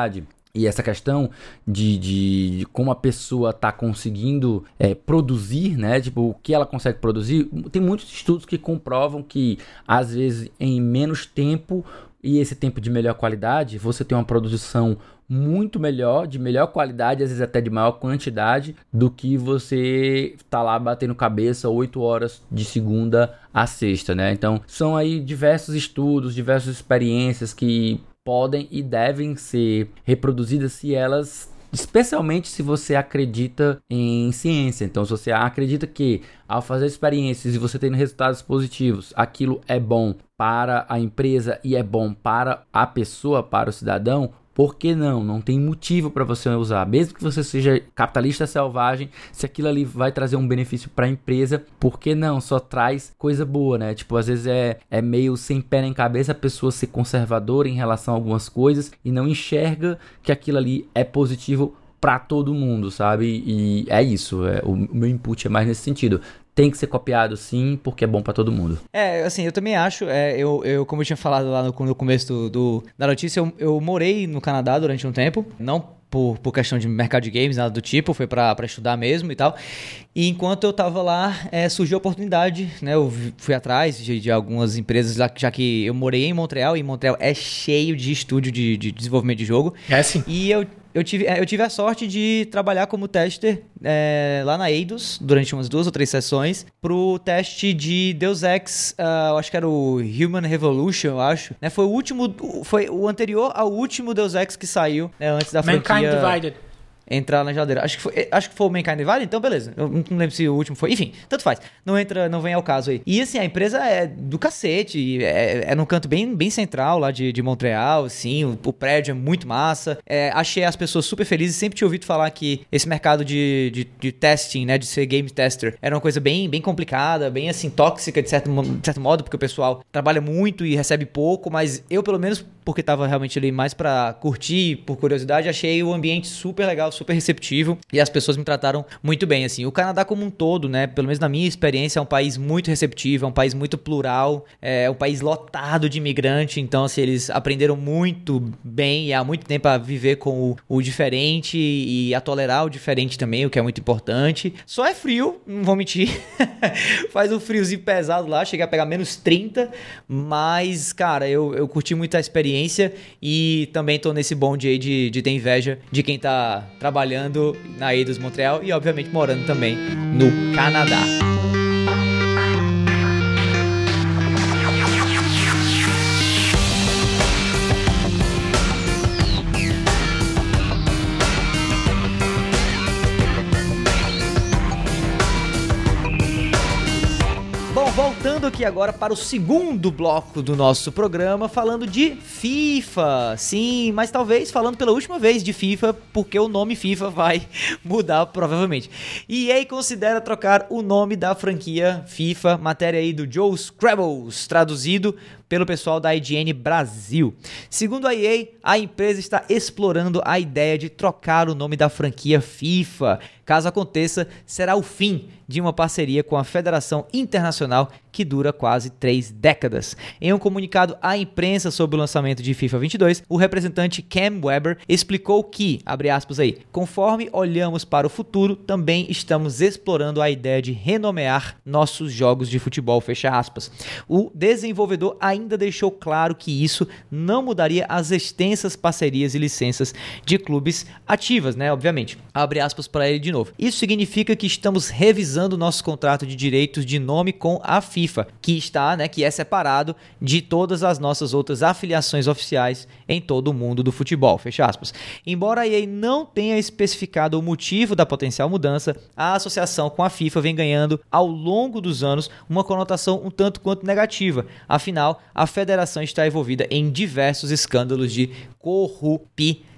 e essa questão de, de, de, como a pessoa está conseguindo é, produzir, né? Tipo, o que ela consegue produzir. Tem muitos estudos que comprovam que, às vezes, em menos tempo e esse tempo de melhor qualidade, você tem uma produção muito melhor, de melhor qualidade, às vezes até de maior quantidade, do que você tá lá batendo cabeça 8 horas de segunda a sexta, né? Então, são aí diversos estudos, diversas experiências que podem e devem ser reproduzidas se elas especialmente se você acredita em ciência. Então, se você acredita que ao fazer experiências e você tendo resultados positivos, aquilo é bom para a empresa e é bom para a pessoa, para o cidadão, por que não? Não tem motivo para você usar. Mesmo que você seja capitalista selvagem, se aquilo ali vai trazer um benefício para a empresa, por que não? Só traz coisa boa, né? Tipo, às vezes é, é meio sem pé nem cabeça a pessoa ser conservadora em relação a algumas coisas e não enxerga que aquilo ali é positivo para todo mundo, sabe? E é isso. É, o meu input é mais nesse sentido tem que ser copiado sim, porque é bom para todo mundo. É, assim, eu também acho, é, eu, eu, como eu tinha falado lá no, no começo do, do, da notícia, eu, eu morei no Canadá durante um tempo, não por, por questão de mercado de games, nada do tipo, foi para estudar mesmo e tal. E enquanto eu tava lá, é, surgiu a oportunidade, né? Eu fui atrás de, de, algumas empresas, já que eu morei em Montreal, e Montreal é cheio de estúdio de, de desenvolvimento de jogo. É sim. E eu eu tive, é, eu tive a sorte de trabalhar como tester é, lá na Eidos durante umas duas ou três sessões pro teste de Deus Ex, uh, eu acho que era o Human Revolution, eu acho. Né? Foi o último, foi o anterior ao último Deus Ex que saiu né, antes da Mankind franquia... Divided entrar na geladeira. Acho que foi, acho que foi o Mankind Divided, então beleza. Eu não lembro se o último foi. Enfim, tanto faz. Não entra, não vem ao caso aí. E assim, a empresa é do cacete. É, é num canto bem, bem central lá de, de Montreal, assim. O, o prédio é muito massa. É, achei as pessoas super felizes. Sempre tinha ouvido falar que esse mercado de, de, de, testing, né? De ser game tester, era uma coisa bem, bem complicada, bem assim, tóxica de certo, de certo modo, porque o pessoal trabalha muito e recebe pouco, mas eu, pelo menos, porque tava realmente ali mais para curtir, por curiosidade, achei o ambiente super legal, super receptivo e as pessoas me trataram muito bem, assim. O Canadá como um todo, né, pelo menos na minha experiência, é um país muito receptivo, é um país muito plural, é um país lotado de imigrante, então, assim, eles aprenderam muito bem e há muito tempo a viver com o, o diferente e a tolerar o diferente também, o que é muito importante. Só é frio, não vou mentir. Faz um friozinho pesado lá, cheguei a pegar menos 30, mas, cara, eu, eu curti muito a experiência e também tô nesse bonde aí de, de ter inveja de quem tá trabalhando na Eidos Montreal e, obviamente, morando também no Canadá. Aqui agora para o segundo bloco do nosso programa, falando de FIFA. Sim, mas talvez falando pela última vez de FIFA, porque o nome FIFA vai mudar provavelmente. E EA considera trocar o nome da franquia FIFA, matéria aí do Joe Scrabbles, traduzido pelo pessoal da IGN Brasil. Segundo a EA, a empresa está explorando a ideia de trocar o nome da franquia FIFA. Caso aconteça, será o fim de uma parceria com a Federação Internacional que dura quase três décadas. Em um comunicado à imprensa sobre o lançamento de FIFA 22, o representante Cam Weber explicou que, abre aspas aí, conforme olhamos para o futuro, também estamos explorando a ideia de renomear nossos jogos de futebol, fecha aspas. O desenvolvedor ainda deixou claro que isso não mudaria as extensas parcerias e licenças de clubes ativas, né, obviamente. Abre aspas para ele de novo. Isso significa que estamos revisando nosso contrato de direitos de nome com a FIFA, que está, né, que é separado de todas as nossas outras afiliações oficiais em todo o mundo do futebol. Fecha aspas. Embora a EA não tenha especificado o motivo da potencial mudança, a associação com a FIFA vem ganhando ao longo dos anos uma conotação um tanto quanto negativa. Afinal, a federação está envolvida em diversos escândalos de corrupção.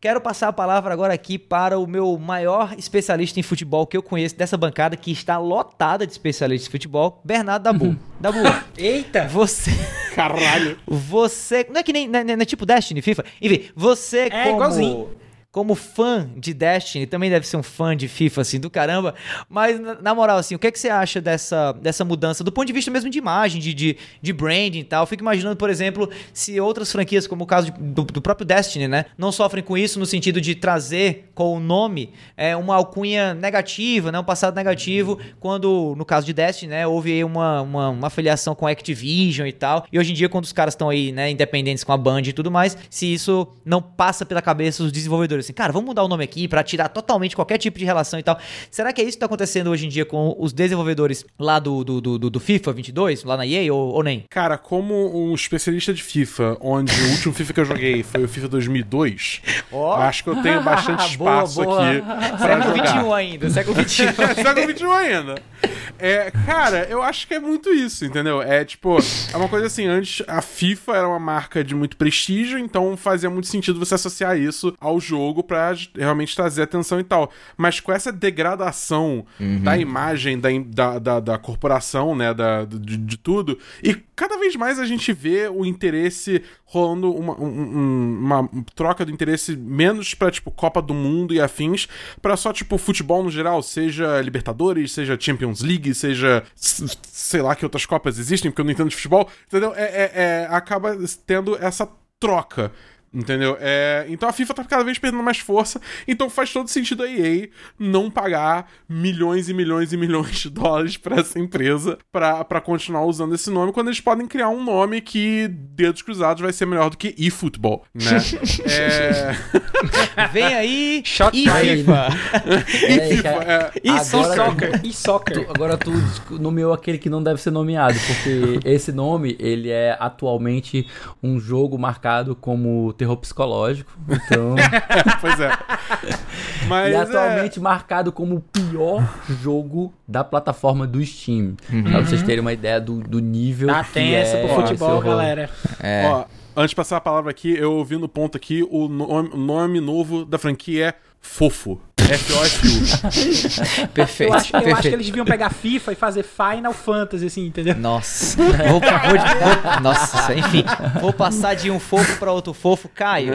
Quero passar a palavra agora aqui para o meu maior especialista em futebol que eu conheço dessa bancada, que está lotada de especialistas em futebol, Bernardo Dabu. Hum. Dabu. Eita! Você. Caralho! Você. Não é que nem. Não é, não é tipo Destiny, FIFA? Enfim, você é como. Igualzinho como fã de Destiny, também deve ser um fã de FIFA, assim, do caramba. Mas, na, moral, assim, o que, é que você acha dessa, dessa mudança, do ponto de vista mesmo de imagem, de, de, de branding e tal? fico imaginando, por exemplo, se outras franquias, como o caso de, do, do, próprio Destiny, né, não sofrem com isso no sentido de trazer com o nome é, uma alcunha negativa, né, um passado negativo, quando, no caso de Destiny, né, houve uma, uma, uma afiliação com Activision e tal. E hoje em dia, quando os caras estão aí, né, independentes com a Band e tudo mais, se isso não passa pela cabeça dos desenvolvedores assim, cara, vamos mudar o nome aqui para tirar totalmente qualquer tipo de relação e tal. Será que é isso que tá acontecendo hoje em dia com os desenvolvedores lá do, do, do, do FIFA 22, lá na EA, ou, ou, nem? Cara, como um especialista de FIFA, onde o último FIFA que eu joguei foi o FIFA 2002, oh. acho que eu tenho bastante espaço boa, boa. aqui pra século jogar. XXI ainda, século XXI. século XXI ainda. É, cara, eu acho que é muito isso, entendeu? É tipo, é uma coisa assim, antes a FIFA era uma marca de muito prestígio, então fazia muito sentido você associar isso ao jogo para realmente trazer atenção e tal. Mas com essa degradação uhum. da imagem da, da, da, da, corporação, né, da, de, de, tudo, e cada vez mais a gente vê o interesse rolando uma, um, uma troca do interesse menos pra, tipo, Copa do Mundo e afins, para só, tipo, futebol no geral, seja Libertadores, seja Champions League, seja sei lá que outras Copas existem, porque eu não entendo de futebol, entendeu? É, é, é acaba tendo essa troca Entendeu? É, então a FIFA tá cada vez perdendo mais força. Então faz todo sentido a EA não pagar milhões e milhões e milhões de dólares para essa empresa para continuar usando esse nome, quando eles podem criar um nome que, dedos cruzados, vai ser melhor do que eFootball, né? é... Vem aí, Shot e FIFA. É, FIFA, é. E soccer. E soccer. Agora tu nomeou aquele que não deve ser nomeado, porque esse nome, ele é atualmente um jogo marcado como terror psicológico, então... pois é. Mas e é- atualmente marcado como o pior jogo da plataforma do Steam. Pra vocês terem uma ideia do, do nível Tá que tensa é pro futebol, galera. É. Ó, antes de passar a palavra aqui, eu ouvi no ponto aqui, o nome, o nome novo da franquia é Fofo. F-O-F-U. Perfeito. Eu acho, eu acho perfeito. que eles deviam pegar FIFA e fazer Final Fantasy, assim, entendeu? Nossa. Vou, vou- vou- nossa, enfim. Vou passar de um fofo pra outro fofo. Caio,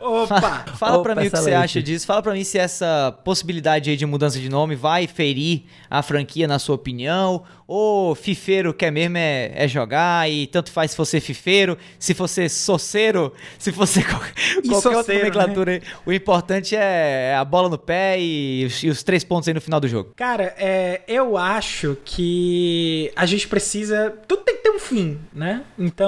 Opa! fala Opa, pra mim o que você acha disso. Fala pra mim se essa possibilidade aí de mudança de nome vai ferir a franquia, na sua opinião. Ou fifeiro quer mesmo é, é jogar e tanto faz se você fifeiro, se você soceiro, se você qual- E qualquer outra soceiro, nomenclatura aí. O importante é a bola no pé e os, e os três pontos aí no final do jogo. Cara, é, eu acho que a gente precisa. Tudo tem que ter um fim, né? Então.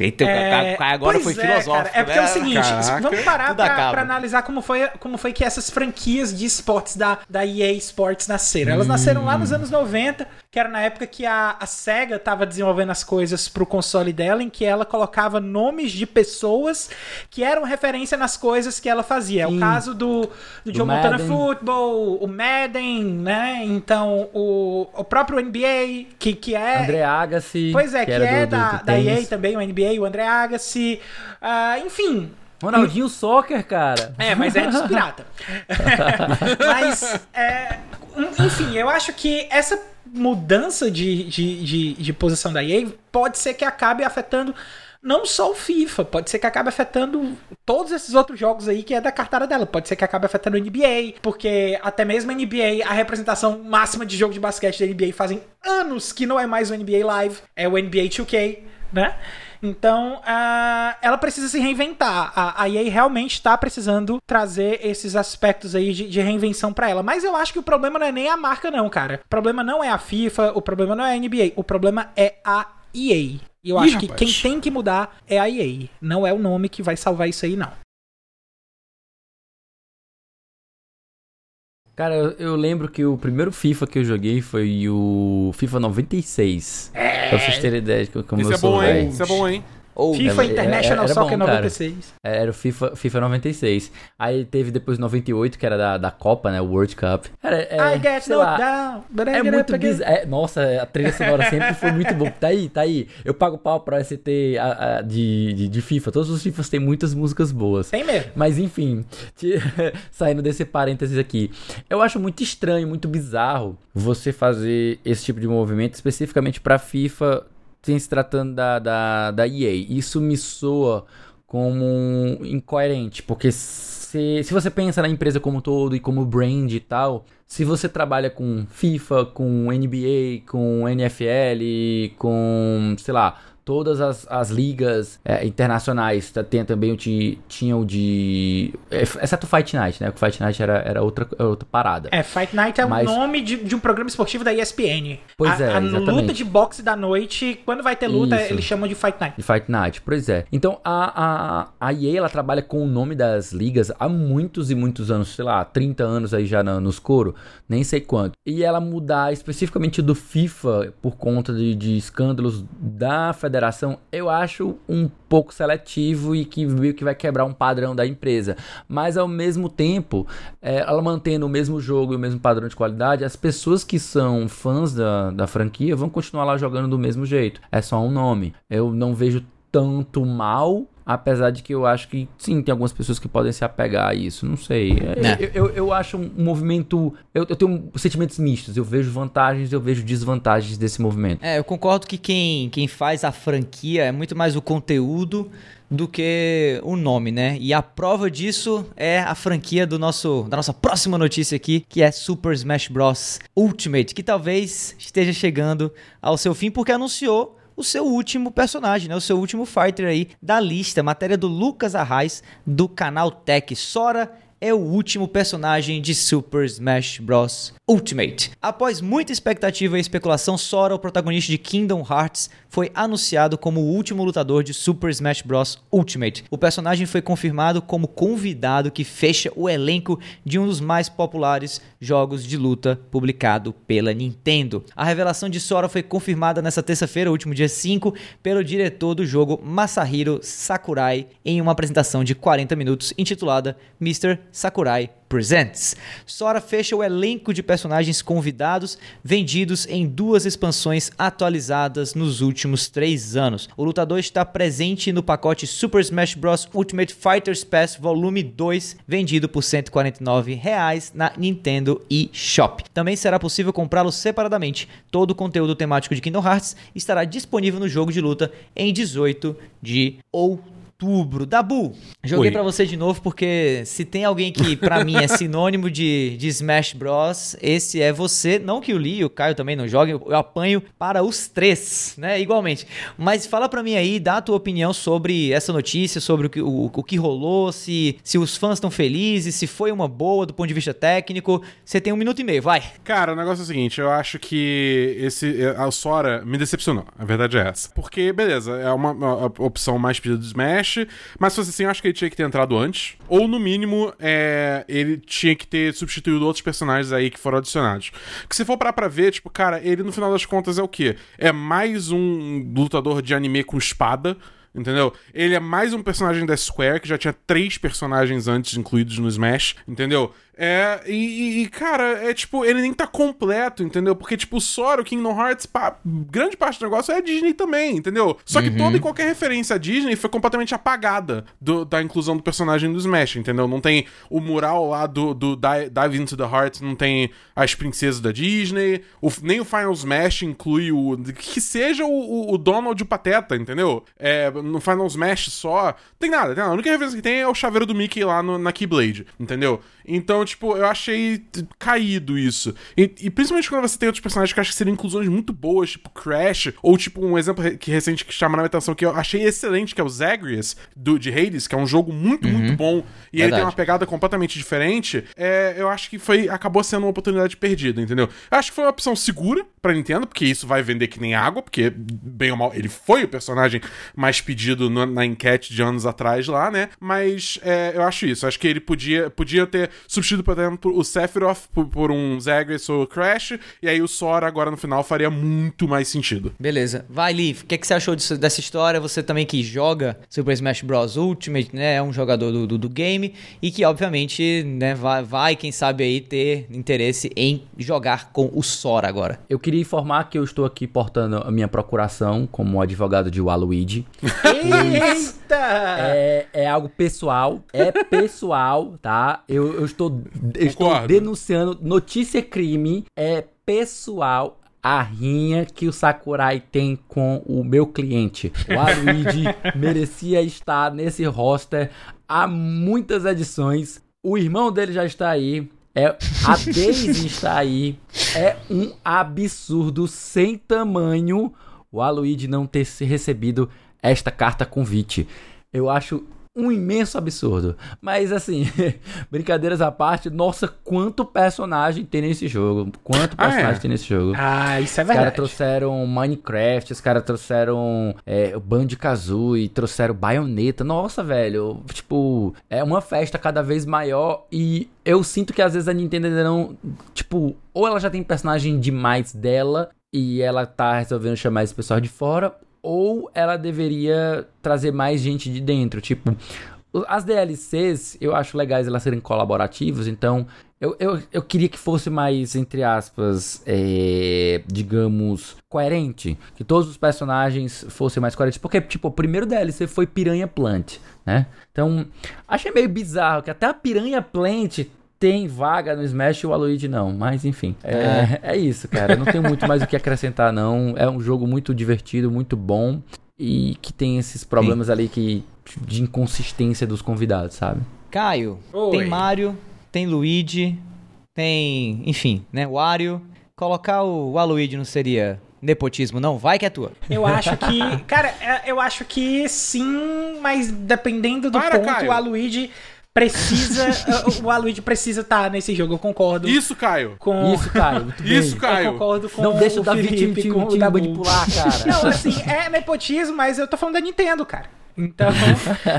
Eita, é, agora foi é, filosófico. cara. É porque é o né? seguinte, Caraca. vamos parar pra, pra analisar como foi, como foi que essas franquias de esportes da, da EA Sports nasceram. Elas nasceram lá nos anos 90, que era na época que a, a SEGA tava desenvolvendo as coisas pro console dela, em que ela colocava nomes de pessoas que eram referência nas coisas que ela fazia. É o Sim. caso do, do, Do Joe Montana Madden. Football, o Madden, né? Então, o, o próprio NBA, que, que é... André Agassi, Pois é, que, era é do- da, do da EA também, o NBA, o André Agassi. ah, enfim. Ronaldinho Soccer, cara. É, mas é dos pirata. mas, é, enfim, eu acho que essa mudança de, de, de, de posição da EA pode ser que acabe afetando não só o FIFA, pode ser que acabe afetando todos esses outros jogos aí que é da cartada dela. Pode ser que acabe afetando o NBA, porque até mesmo a NBA, a representação máxima de jogo de basquete da NBA fazem anos que não é mais o NBA Live, é o NBA 2K, né? Então, ah, ela precisa se reinventar. A, a EA realmente está precisando trazer esses aspectos aí de, de reinvenção pra ela. Mas eu acho que o problema não é nem a marca, não, cara. O problema não é a FIFA, o problema não é a NBA. O problema é a EA. E eu Ih, acho que rapaz. quem tem que mudar é a EA. Não é o nome que vai salvar isso aí, não. Cara, eu, eu lembro que o primeiro FIFA que eu joguei foi o FIFA 96. É. Pra vocês terem ideia de como Isso eu é sou bom, hein? velho. Isso é bom, hein? Ou FIFA é- International era Soccer bom, cara. 96. Era o FIFA, FIFA 96. Aí teve depois 98, que era da, da Copa, né? O World Cup. Cara, é, I get sei no lá, down, but I É muito bizarro. nossa, a trilha sonora sempre foi muito boa. Tá aí, tá aí. Eu pago pau pra ST a- a- de, de, de FIFA. Todos os FIFAs têm muitas músicas boas. Tem mesmo. Mas enfim, te- saindo desse parênteses aqui, eu acho muito estranho, muito bizarro você fazer esse tipo de movimento especificamente pra FIFA, sem se tratando da, da, da EA. Isso me soa como incoerente, porque se, se você pensa na empresa como um todo e como brand e tal, se você trabalha com FIFA, com NBA, com NFL, com, sei lá, todas as, as ligas é, internacionais, tá- tem também o ti- tinha o de... é, Exceto o Fight Night, né? O Fight Night era, era outra, era outra parada. É, Fight Night é o Mas- nome de, de um programa esportivo da ESPN. Pois a, é, a exatamente. luta de boxe da noite, quando vai ter luta, Isso. eles chamam de Fight Night. De Fight Night, pois é. Então a, a, a EA ela trabalha com o nome das ligas há muitos e muitos anos, sei lá, 30 anos aí já na- nos coro, nem sei quanto. E ela mudar especificamente do FIFA por conta de, de escândalos da federação, eu acho um pouco seletivo e que meio que vai quebrar um padrão da empresa. Mas ao mesmo tempo, é, ela mantendo o mesmo jogo e o mesmo padrão de qualidade, as pessoas que são fãs da, da franquia vão continuar lá jogando do mesmo jeito. É só um nome. Eu não vejo tanto mal. Apesar de que eu acho que sim, tem algumas pessoas que podem se apegar a isso. Não sei. É. Eu, eu, eu acho um movimento. Eu, eu tenho sentimentos mistos. Eu vejo vantagens e eu vejo desvantagens desse movimento. É, eu concordo que quem, quem faz a franquia é muito mais o conteúdo do que o nome, né? E a prova disso é a franquia do nosso da nossa próxima notícia aqui, que é Super Smash Bros Ultimate, que talvez esteja chegando ao seu fim porque anunciou o seu último personagem, né? O seu último fighter aí da lista. Matéria do Lucas Arraes, do canal Tech. Sora é o último personagem de Super Smash Bros. Ultimate. Após muita expectativa e especulação, Sora, o protagonista de Kingdom Hearts, foi anunciado como o último lutador de Super Smash Bros. Ultimate. O personagem foi confirmado como convidado que fecha o elenco de um dos mais populares jogos de luta publicado pela Nintendo. A revelação de Sora foi confirmada nesta terça-feira, último dia 5, pelo diretor do jogo Masahiro Sakurai em uma apresentação de 40 minutos intitulada Mr. Sakurai Presents. Sora fecha o elenco de personagens convidados vendidos em duas expansões atualizadas nos últimos três anos. O lutador está presente no pacote Super Smash Bros. Ultimate Fighters Pass Volume 2, vendido por 149 reais na Nintendo eShop. Também será possível comprá-lo separadamente. Todo o conteúdo temático de Kingdom Hearts estará disponível no jogo de luta em 18 de outubro outubro. Dabu, joguei para você de novo porque se tem alguém que para mim é sinônimo de, de Smash Bros, esse é você. Não que o Lee e o Caio também não joguem, eu apanho para os três, né? Igualmente. Mas fala para mim aí, dá a tua opinião sobre essa notícia, sobre o que, o, o que rolou, se, se os fãs estão felizes, se foi uma boa do ponto de vista técnico. Você tem um minuto e meio, vai. Cara, o negócio é o seguinte, eu acho que esse a Sora me decepcionou. A verdade é essa. Porque, beleza, é uma, uma opção mais pedida do Smash, mas se fosse assim, eu acho que ele tinha que ter entrado antes. Ou, no mínimo, é, ele tinha que ter substituído outros personagens aí que foram adicionados. Que se for parar pra ver, tipo, cara, ele no final das contas é o quê? É mais um lutador de anime com espada entendeu? Ele é mais um personagem da Square, que já tinha três personagens antes incluídos no Smash, entendeu? É, e, e, cara, é tipo, ele nem tá completo, entendeu? Porque, tipo, o Sora, o Kingdom Hearts, pá, grande parte do negócio é Disney também, entendeu? Só que uhum. toda e qualquer referência a Disney foi completamente apagada do, da inclusão do personagem do Smash, entendeu? Não tem o mural lá do, do Dive Into the Heart, não tem as princesas da Disney, o, nem o Final Smash inclui o. Que seja o, o Donald o Pateta, entendeu? É, no Final Smash só. Tem nada, tem nada. A única referência que tem é o chaveiro do Mickey lá no, na Keyblade, entendeu? Então, tipo, eu achei caído isso. E, e, principalmente quando você tem outros personagens que eu acho que seriam inclusões muito boas, tipo Crash, ou tipo um exemplo que recente que chama na atenção, que eu achei excelente, que é o Zagreus, do, de Hades, que é um jogo muito, uhum. muito bom. E Verdade. ele tem uma pegada completamente diferente. É, eu acho que foi acabou sendo uma oportunidade perdida, entendeu? Eu acho que foi uma opção segura pra Nintendo, porque isso vai vender que nem água, porque, bem ou mal, ele foi o personagem mais pedido no, na enquete de anos atrás lá, né? Mas é, eu acho isso. Eu acho que ele podia, podia ter substituído, por exemplo, o Sephiroth por, por um Zagreus ou Crash, e aí o Sora agora no final faria muito mais sentido. Beleza. Vai, Leaf, o que, que você achou disso, dessa história? Você também que joga Super Smash Bros. Ultimate, né? É um jogador do, do, do game e que, obviamente, né, vai, vai, quem sabe aí, ter interesse em jogar com o Sora agora. Eu queria informar que eu estou aqui portando a minha procuração como advogado de Waluigi. Eita! É, é algo pessoal, é pessoal, tá? Eu, eu estou, estou denunciando notícia crime, é pessoal a rinha que o Sakurai tem com o meu cliente. O Aruigi merecia estar nesse roster há muitas edições. O irmão dele já está aí. É, a Daisy está aí. É um absurdo sem tamanho o Aluigi não ter recebido esta carta convite. Eu acho um imenso absurdo. Mas assim, brincadeiras à parte, nossa, quanto personagem tem nesse jogo. Quanto personagem ah, tem nesse jogo. Ah, isso é verdade. Os caras trouxeram Minecraft, os caras trouxeram é, Banjo-Kazooie, trouxeram Bayonetta. Nossa, velho, tipo, é uma festa cada vez maior e eu sinto que às vezes a Nintendo ainda não, tipo, ou ela já tem personagem demais dela e ela tá resolvendo chamar esse pessoal de fora, ou ela deveria trazer mais gente de dentro. Tipo, as DLCs eu acho legais elas serem colaborativas, então eu, eu, eu queria que fosse mais, entre aspas, é, digamos, coerente. Que todos os personagens fossem mais coerentes. Porque, tipo, o primeiro DLC foi Piranha Plant, né? Então, achei meio bizarro que até a Piranha Plant tem vaga no Smash e o Aloyd não. Mas enfim, é, é. é isso, cara. Não tem muito mais o que acrescentar, não. É um jogo muito divertido, muito bom. E que tem esses problemas Sim. ali que de inconsistência dos convidados, sabe? Caio, Oi. tem Mario, tem Luigi, tem, enfim, né, Wario. Colocar o Waluigi não seria nepotismo, não? Vai que é tua. Eu acho que. Cara, é, eu acho que sim, mas dependendo do Para, ponto, Caio. o Aluigi precisa. o Aluigi precisa estar nesse jogo, eu concordo. Isso, Caio. Com... Isso, Caio. Muito bem. Isso, Eu Caio. concordo com Não deixa o o Davi Felipe, te, te, com o te Dabu. manipular, cara. Não, assim, é nepotismo, mas eu tô falando da Nintendo, cara. Então,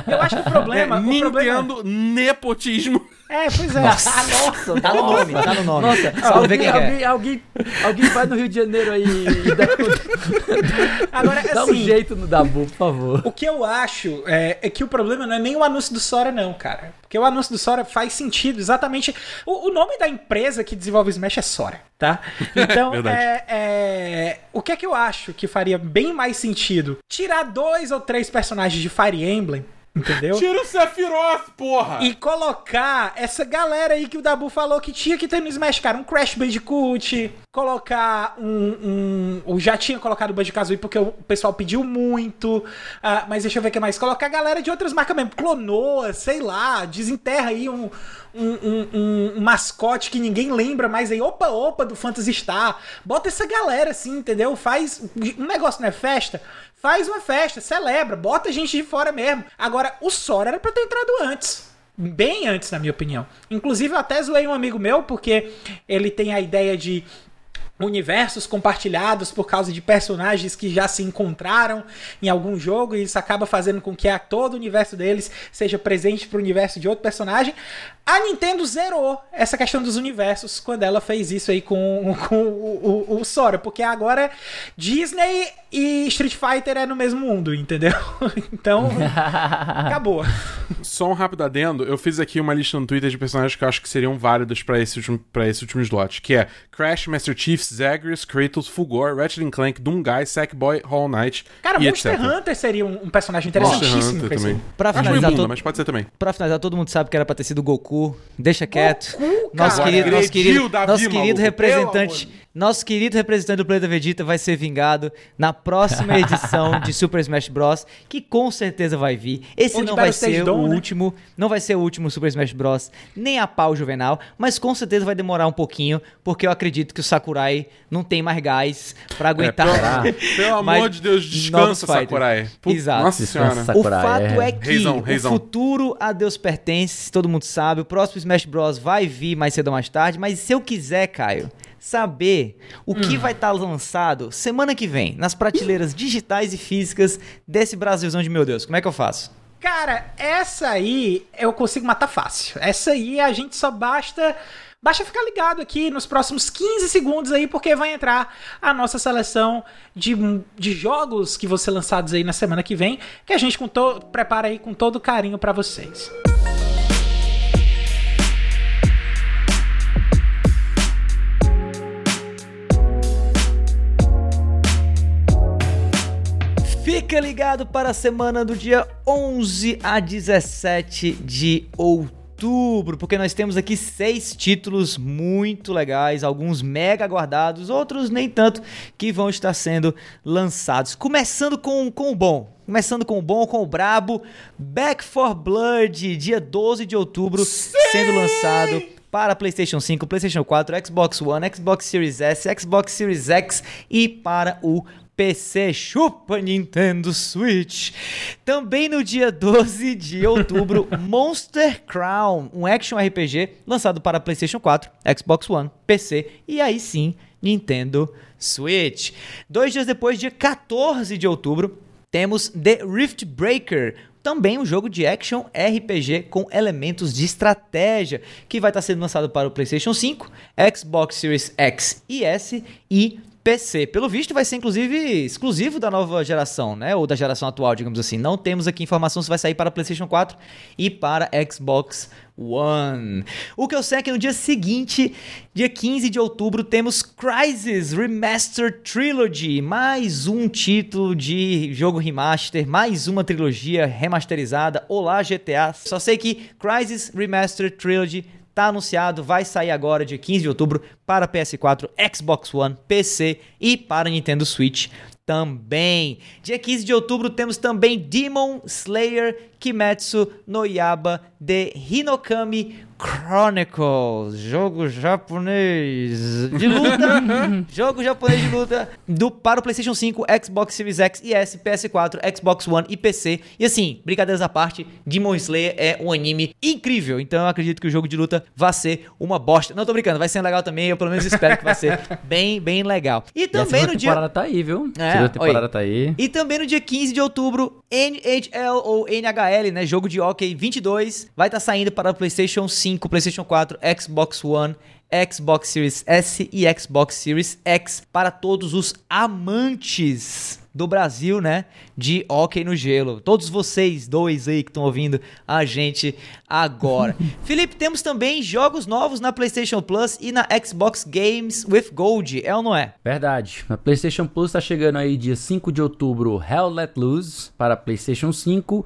eu acho que o problema. É, o problema Nintendo nepotismo. é, pois é. Ah, nossa, Tá no nossa. nome, tá no nome. Nossa, Só ver alguém, quem quer. alguém, alguém, alguém vai no Rio de Janeiro aí e dá, Agora, dá um assim, jeito no Dabu, por favor. O que eu acho é, é que o problema não é nem o anúncio do Sora, não, cara. Porque o anúncio do Sora faz sentido exatamente. O, o nome da empresa que desenvolve o Smash é Sora, tá? Então, é, é, o que é que eu acho que faria bem mais sentido? Tirar dois ou três personagens de Fire Emblem, entendeu? Tira o Sephiroth, porra. E colocar essa galera aí que o Dabu falou que tinha que ter no Smash, cara. Um Crash Bandicoot, colocar um. um eu já tinha colocado o Banjo-Kazooie porque o pessoal pediu muito. ah, mas deixa eu ver o que mais. Colocar a galera de outras marcas mesmo. Clonoa, sei lá. Desenterra aí um. Um, um- um- um mascote que ninguém lembra mais aí, opa, opa, do Phantasy Star. Bota essa galera assim, entendeu? Faz. Um negócio não é festa? Faz uma festa, celebra, bota gente de fora mesmo. Agora, o Sora era pra ter entrado antes. Bem antes, na minha opinião. Inclusive, eu até zoei um amigo meu, porque ele tem a ideia de universos compartilhados por causa de personagens que já se encontraram em algum jogo e isso acaba fazendo com que a, todo o universo deles seja presente para o universo de outro personagem. A Nintendo zerou essa questão dos universos quando ela fez isso aí com, com o, o, o Sora, porque agora Disney e Street Fighter é no mesmo mundo, entendeu? Então, acabou. Só um rápido adendo, eu fiz aqui uma lista no Twitter de personagens que eu acho que seriam válidos pra esse último, esse último slot, que é Crash, Master Chief, Zagreus, Kratos, Fulgor, Ratchet Clank, Doomguy, Sackboy, Hollow Knight Cara, e Monster etc. Hunter seria um, um personagem Monster interessantíssimo Hunter pra finalizar, bunda, todo, mas pode ser também. pra finalizar, todo mundo sabe que era pra ter sido o Goku. Deixa quieto. Goku, nosso querido, nosso querido, Davi, nosso querido maluco, representante, pelo nosso querido representante do Planeta Vegeta vai ser vingado na próxima edição de Super Smash Bros, que com certeza vai vir. Esse Onde não vai ser Dawn, o né? último, não vai ser o último Super Smash Bros, nem a pau juvenal, mas com certeza vai demorar um pouquinho, porque eu acredito que o Sakurai não tem mais gás pra aguentar. pelo, pelo mais amor de Deus, descansa. Sakurai. Exato. Nossa Descansa, senhora. Sakurai. O fato é. é, que Reizão, reizão. o futuro a Deus pertence, todo mundo sabe. O próximo Smash Bros vai vir mais cedo ou mais tarde, mas se eu quiser, Caio, saber o que vai estar lançado semana que vem nas prateleiras digitais e físicas desse Brasilzão de meu Deus, como é que eu faço? Cara, essa aí eu consigo matar fácil. Essa aí a gente só basta. Basta ficar ligado aqui nos próximos 15 segundos aí, porque vai entrar a nossa seleção de, de jogos que vão ser lançados aí na semana que vem, que a gente com to- prepara aí com todo carinho pra vocês. Fica ligado para a semana do dia 11 a 17 de outubro, porque nós temos aqui seis títulos muito legais, alguns mega aguardados, outros nem tanto, que vão estar sendo lançados. Começando com, com o bom. Começando com o bom, com o brabo, Back for Blood, dia 12 de outubro, sendo lançado para PlayStation 5, PlayStation 4, Xbox One, Xbox Series S, Xbox Series X e para o PC Chupa Nintendo Switch. Também no dia 12 de outubro, Monster Crown, um action RPG lançado para PlayStation 4, Xbox One, PC e aí sim Nintendo Switch. Dois dias depois, dia 14 de outubro, temos The Rift Breaker, também um jogo de action RPG com elementos de estratégia, que vai estar sendo lançado para o PlayStation 5, Xbox Series X e S e PC. Pelo visto, vai ser inclusive exclusivo da nova geração, né? Ou da geração atual, digamos assim. Não temos aqui informação se vai sair para PlayStation 4 e para Xbox One. O que eu sei é que no dia seguinte, dia 15 de outubro, temos Crysis Remastered Trilogy, mais um título de jogo remaster, mais uma trilogia remasterizada. Olá, GTA. Só sei que Crysis Remastered Trilogy Tá anunciado, vai sair agora, dia 15 de outubro, para PS4, Xbox One, PC e para Nintendo Switch também. Dia 15 de outubro temos também Demon Slayer Kimetsu no Yaba de Hinokami Chronicles, jogo japonês de luta, jogo japonês de luta do para o PlayStation 5, Xbox Series X e S, PS4, Xbox One e PC. E assim, brincadeiras à parte, Demon Slayer é um anime incrível, então eu acredito que o jogo de luta vai ser uma bosta. Não tô brincando, vai ser legal também, eu pelo menos espero que vai ser bem, bem legal. E também e a no dia temporada tá aí, viu? É, segunda temporada oi. tá aí. e também no dia 15 de outubro, NHL ou NHL, né, jogo de hockey 22, vai estar saindo para o PlayStation 5, PlayStation 4, Xbox One, Xbox Series S e Xbox Series X para todos os amantes do Brasil, né, de hockey no gelo. Todos vocês dois aí que estão ouvindo a gente agora. Felipe, temos também jogos novos na PlayStation Plus e na Xbox Games with Gold, é ou não é? Verdade. A PlayStation Plus tá chegando aí dia 5 de outubro, Hell Let Loose para PlayStation 5,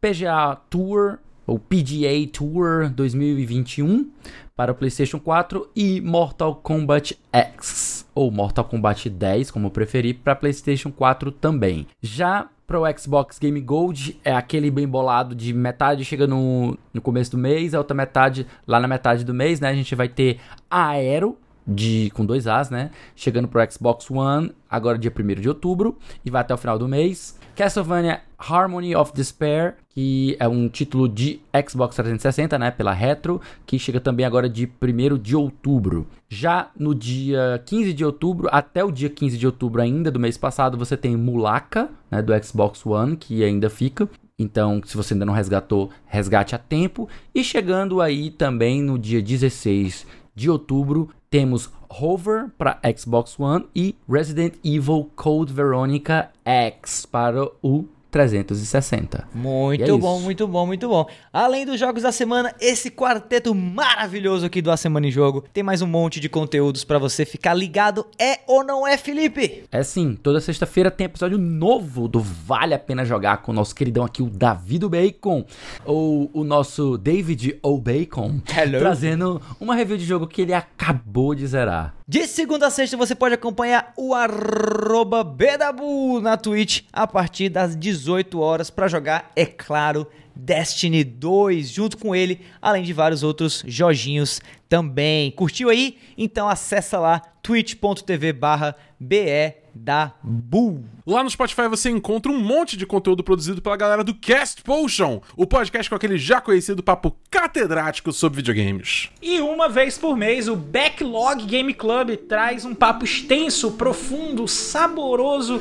PGA Tour ou PGA Tour 2021 para o PlayStation 4 e Mortal Kombat X ou Mortal Kombat 10, como preferir, para PlayStation 4 também. Já para o Xbox Game Gold é aquele bem bolado de metade chega no, no começo do mês, a outra metade lá na metade do mês, né? A gente vai ter Aero de com dois As, né? Chegando pro Xbox One, agora dia 1 de outubro e vai até o final do mês. Castlevania Harmony of Despair, que é um título de Xbox 360, né, pela Retro, que chega também agora de 1 de outubro. Já no dia 15 de outubro, até o dia 15 de outubro ainda do mês passado, você tem Mulaka, né, do Xbox One, que ainda fica. Então, se você ainda não resgatou, resgate a tempo. E chegando aí também no dia 16 de outubro, temos Hover para Xbox One e Resident Evil Code Veronica X para o 360. Muito é bom, isso. muito bom, muito bom. Além dos jogos da semana, esse quarteto maravilhoso aqui do A Semana em Jogo tem mais um monte de conteúdos pra você ficar ligado. É ou não é, Felipe? É sim, toda sexta-feira tem episódio novo do Vale a Pena Jogar com o nosso queridão aqui, o Davi do Bacon, ou o nosso David O. Bacon, Hello. trazendo uma review de jogo que ele acabou de zerar. De segunda a sexta você pode acompanhar o arroba Bedabu na Twitch a partir das 18 horas pra jogar, é claro, Destiny 2 junto com ele, além de vários outros joginhos também. Curtiu aí? Então acessa lá twitch.tv barra BEDabu. Lá no Spotify você encontra um monte de conteúdo produzido pela galera do Cast Potion, o podcast com aquele já conhecido papo catedrático sobre videogames. E uma vez por mês, o Backlog Game Club traz um papo extenso, profundo, saboroso,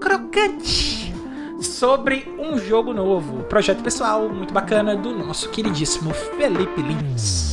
crocante sobre um jogo novo. Projeto pessoal muito bacana do nosso queridíssimo Felipe Lins.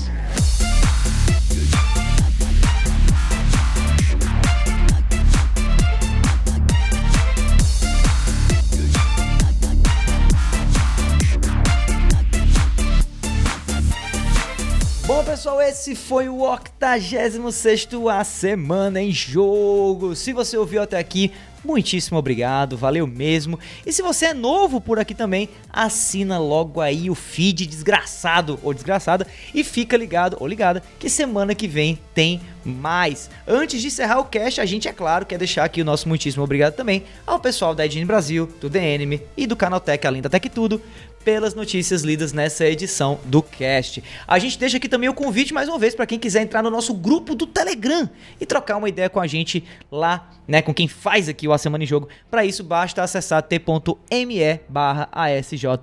Bom, pessoal, esse foi o 86º A Semana em Jogo. Se você ouviu até aqui, muitíssimo obrigado, valeu mesmo. E se você é novo por aqui também, assina logo aí o feed desgraçado ou desgraçada e fica ligado ou ligada que semana que vem tem mais. Antes de encerrar o cast, a gente, é claro, quer deixar aqui o nosso muitíssimo obrigado também ao pessoal da Edine Brasil, do The e do Canaltech, além da Tech Tudo, pelas notícias lidas nessa edição do cast. A gente deixa aqui também o convite mais uma vez para quem quiser entrar no nosso grupo do Telegram e trocar uma ideia com a gente lá, né, com quem faz aqui o A Semana em Jogo. Para isso basta acessar t.me barra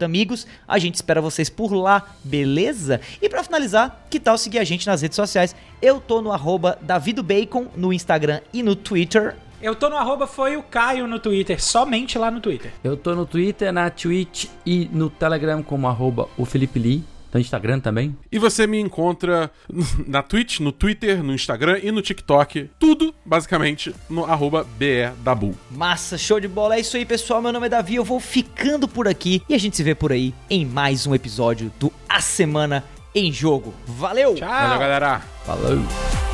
amigos. A gente espera vocês por lá, beleza? E para finalizar, que tal seguir a gente nas redes sociais? Eu tô no davidobacon no Instagram e no Twitter. Eu tô no arroba foi o Caio no Twitter, somente lá no Twitter. Eu tô no Twitter, na Twitch e no Telegram como arroba o Felipe Lee. No Instagram também. E você me encontra na Twitch, no Twitter, no Instagram e no TikTok. Tudo, basicamente, no arroba BEDabu. Massa, show de bola. É isso aí, pessoal. Meu nome é Davi. Eu vou ficando por aqui e a gente se vê por aí em mais um episódio do A Semana em Jogo. Valeu! Tchau! Valeu, galera! Falou!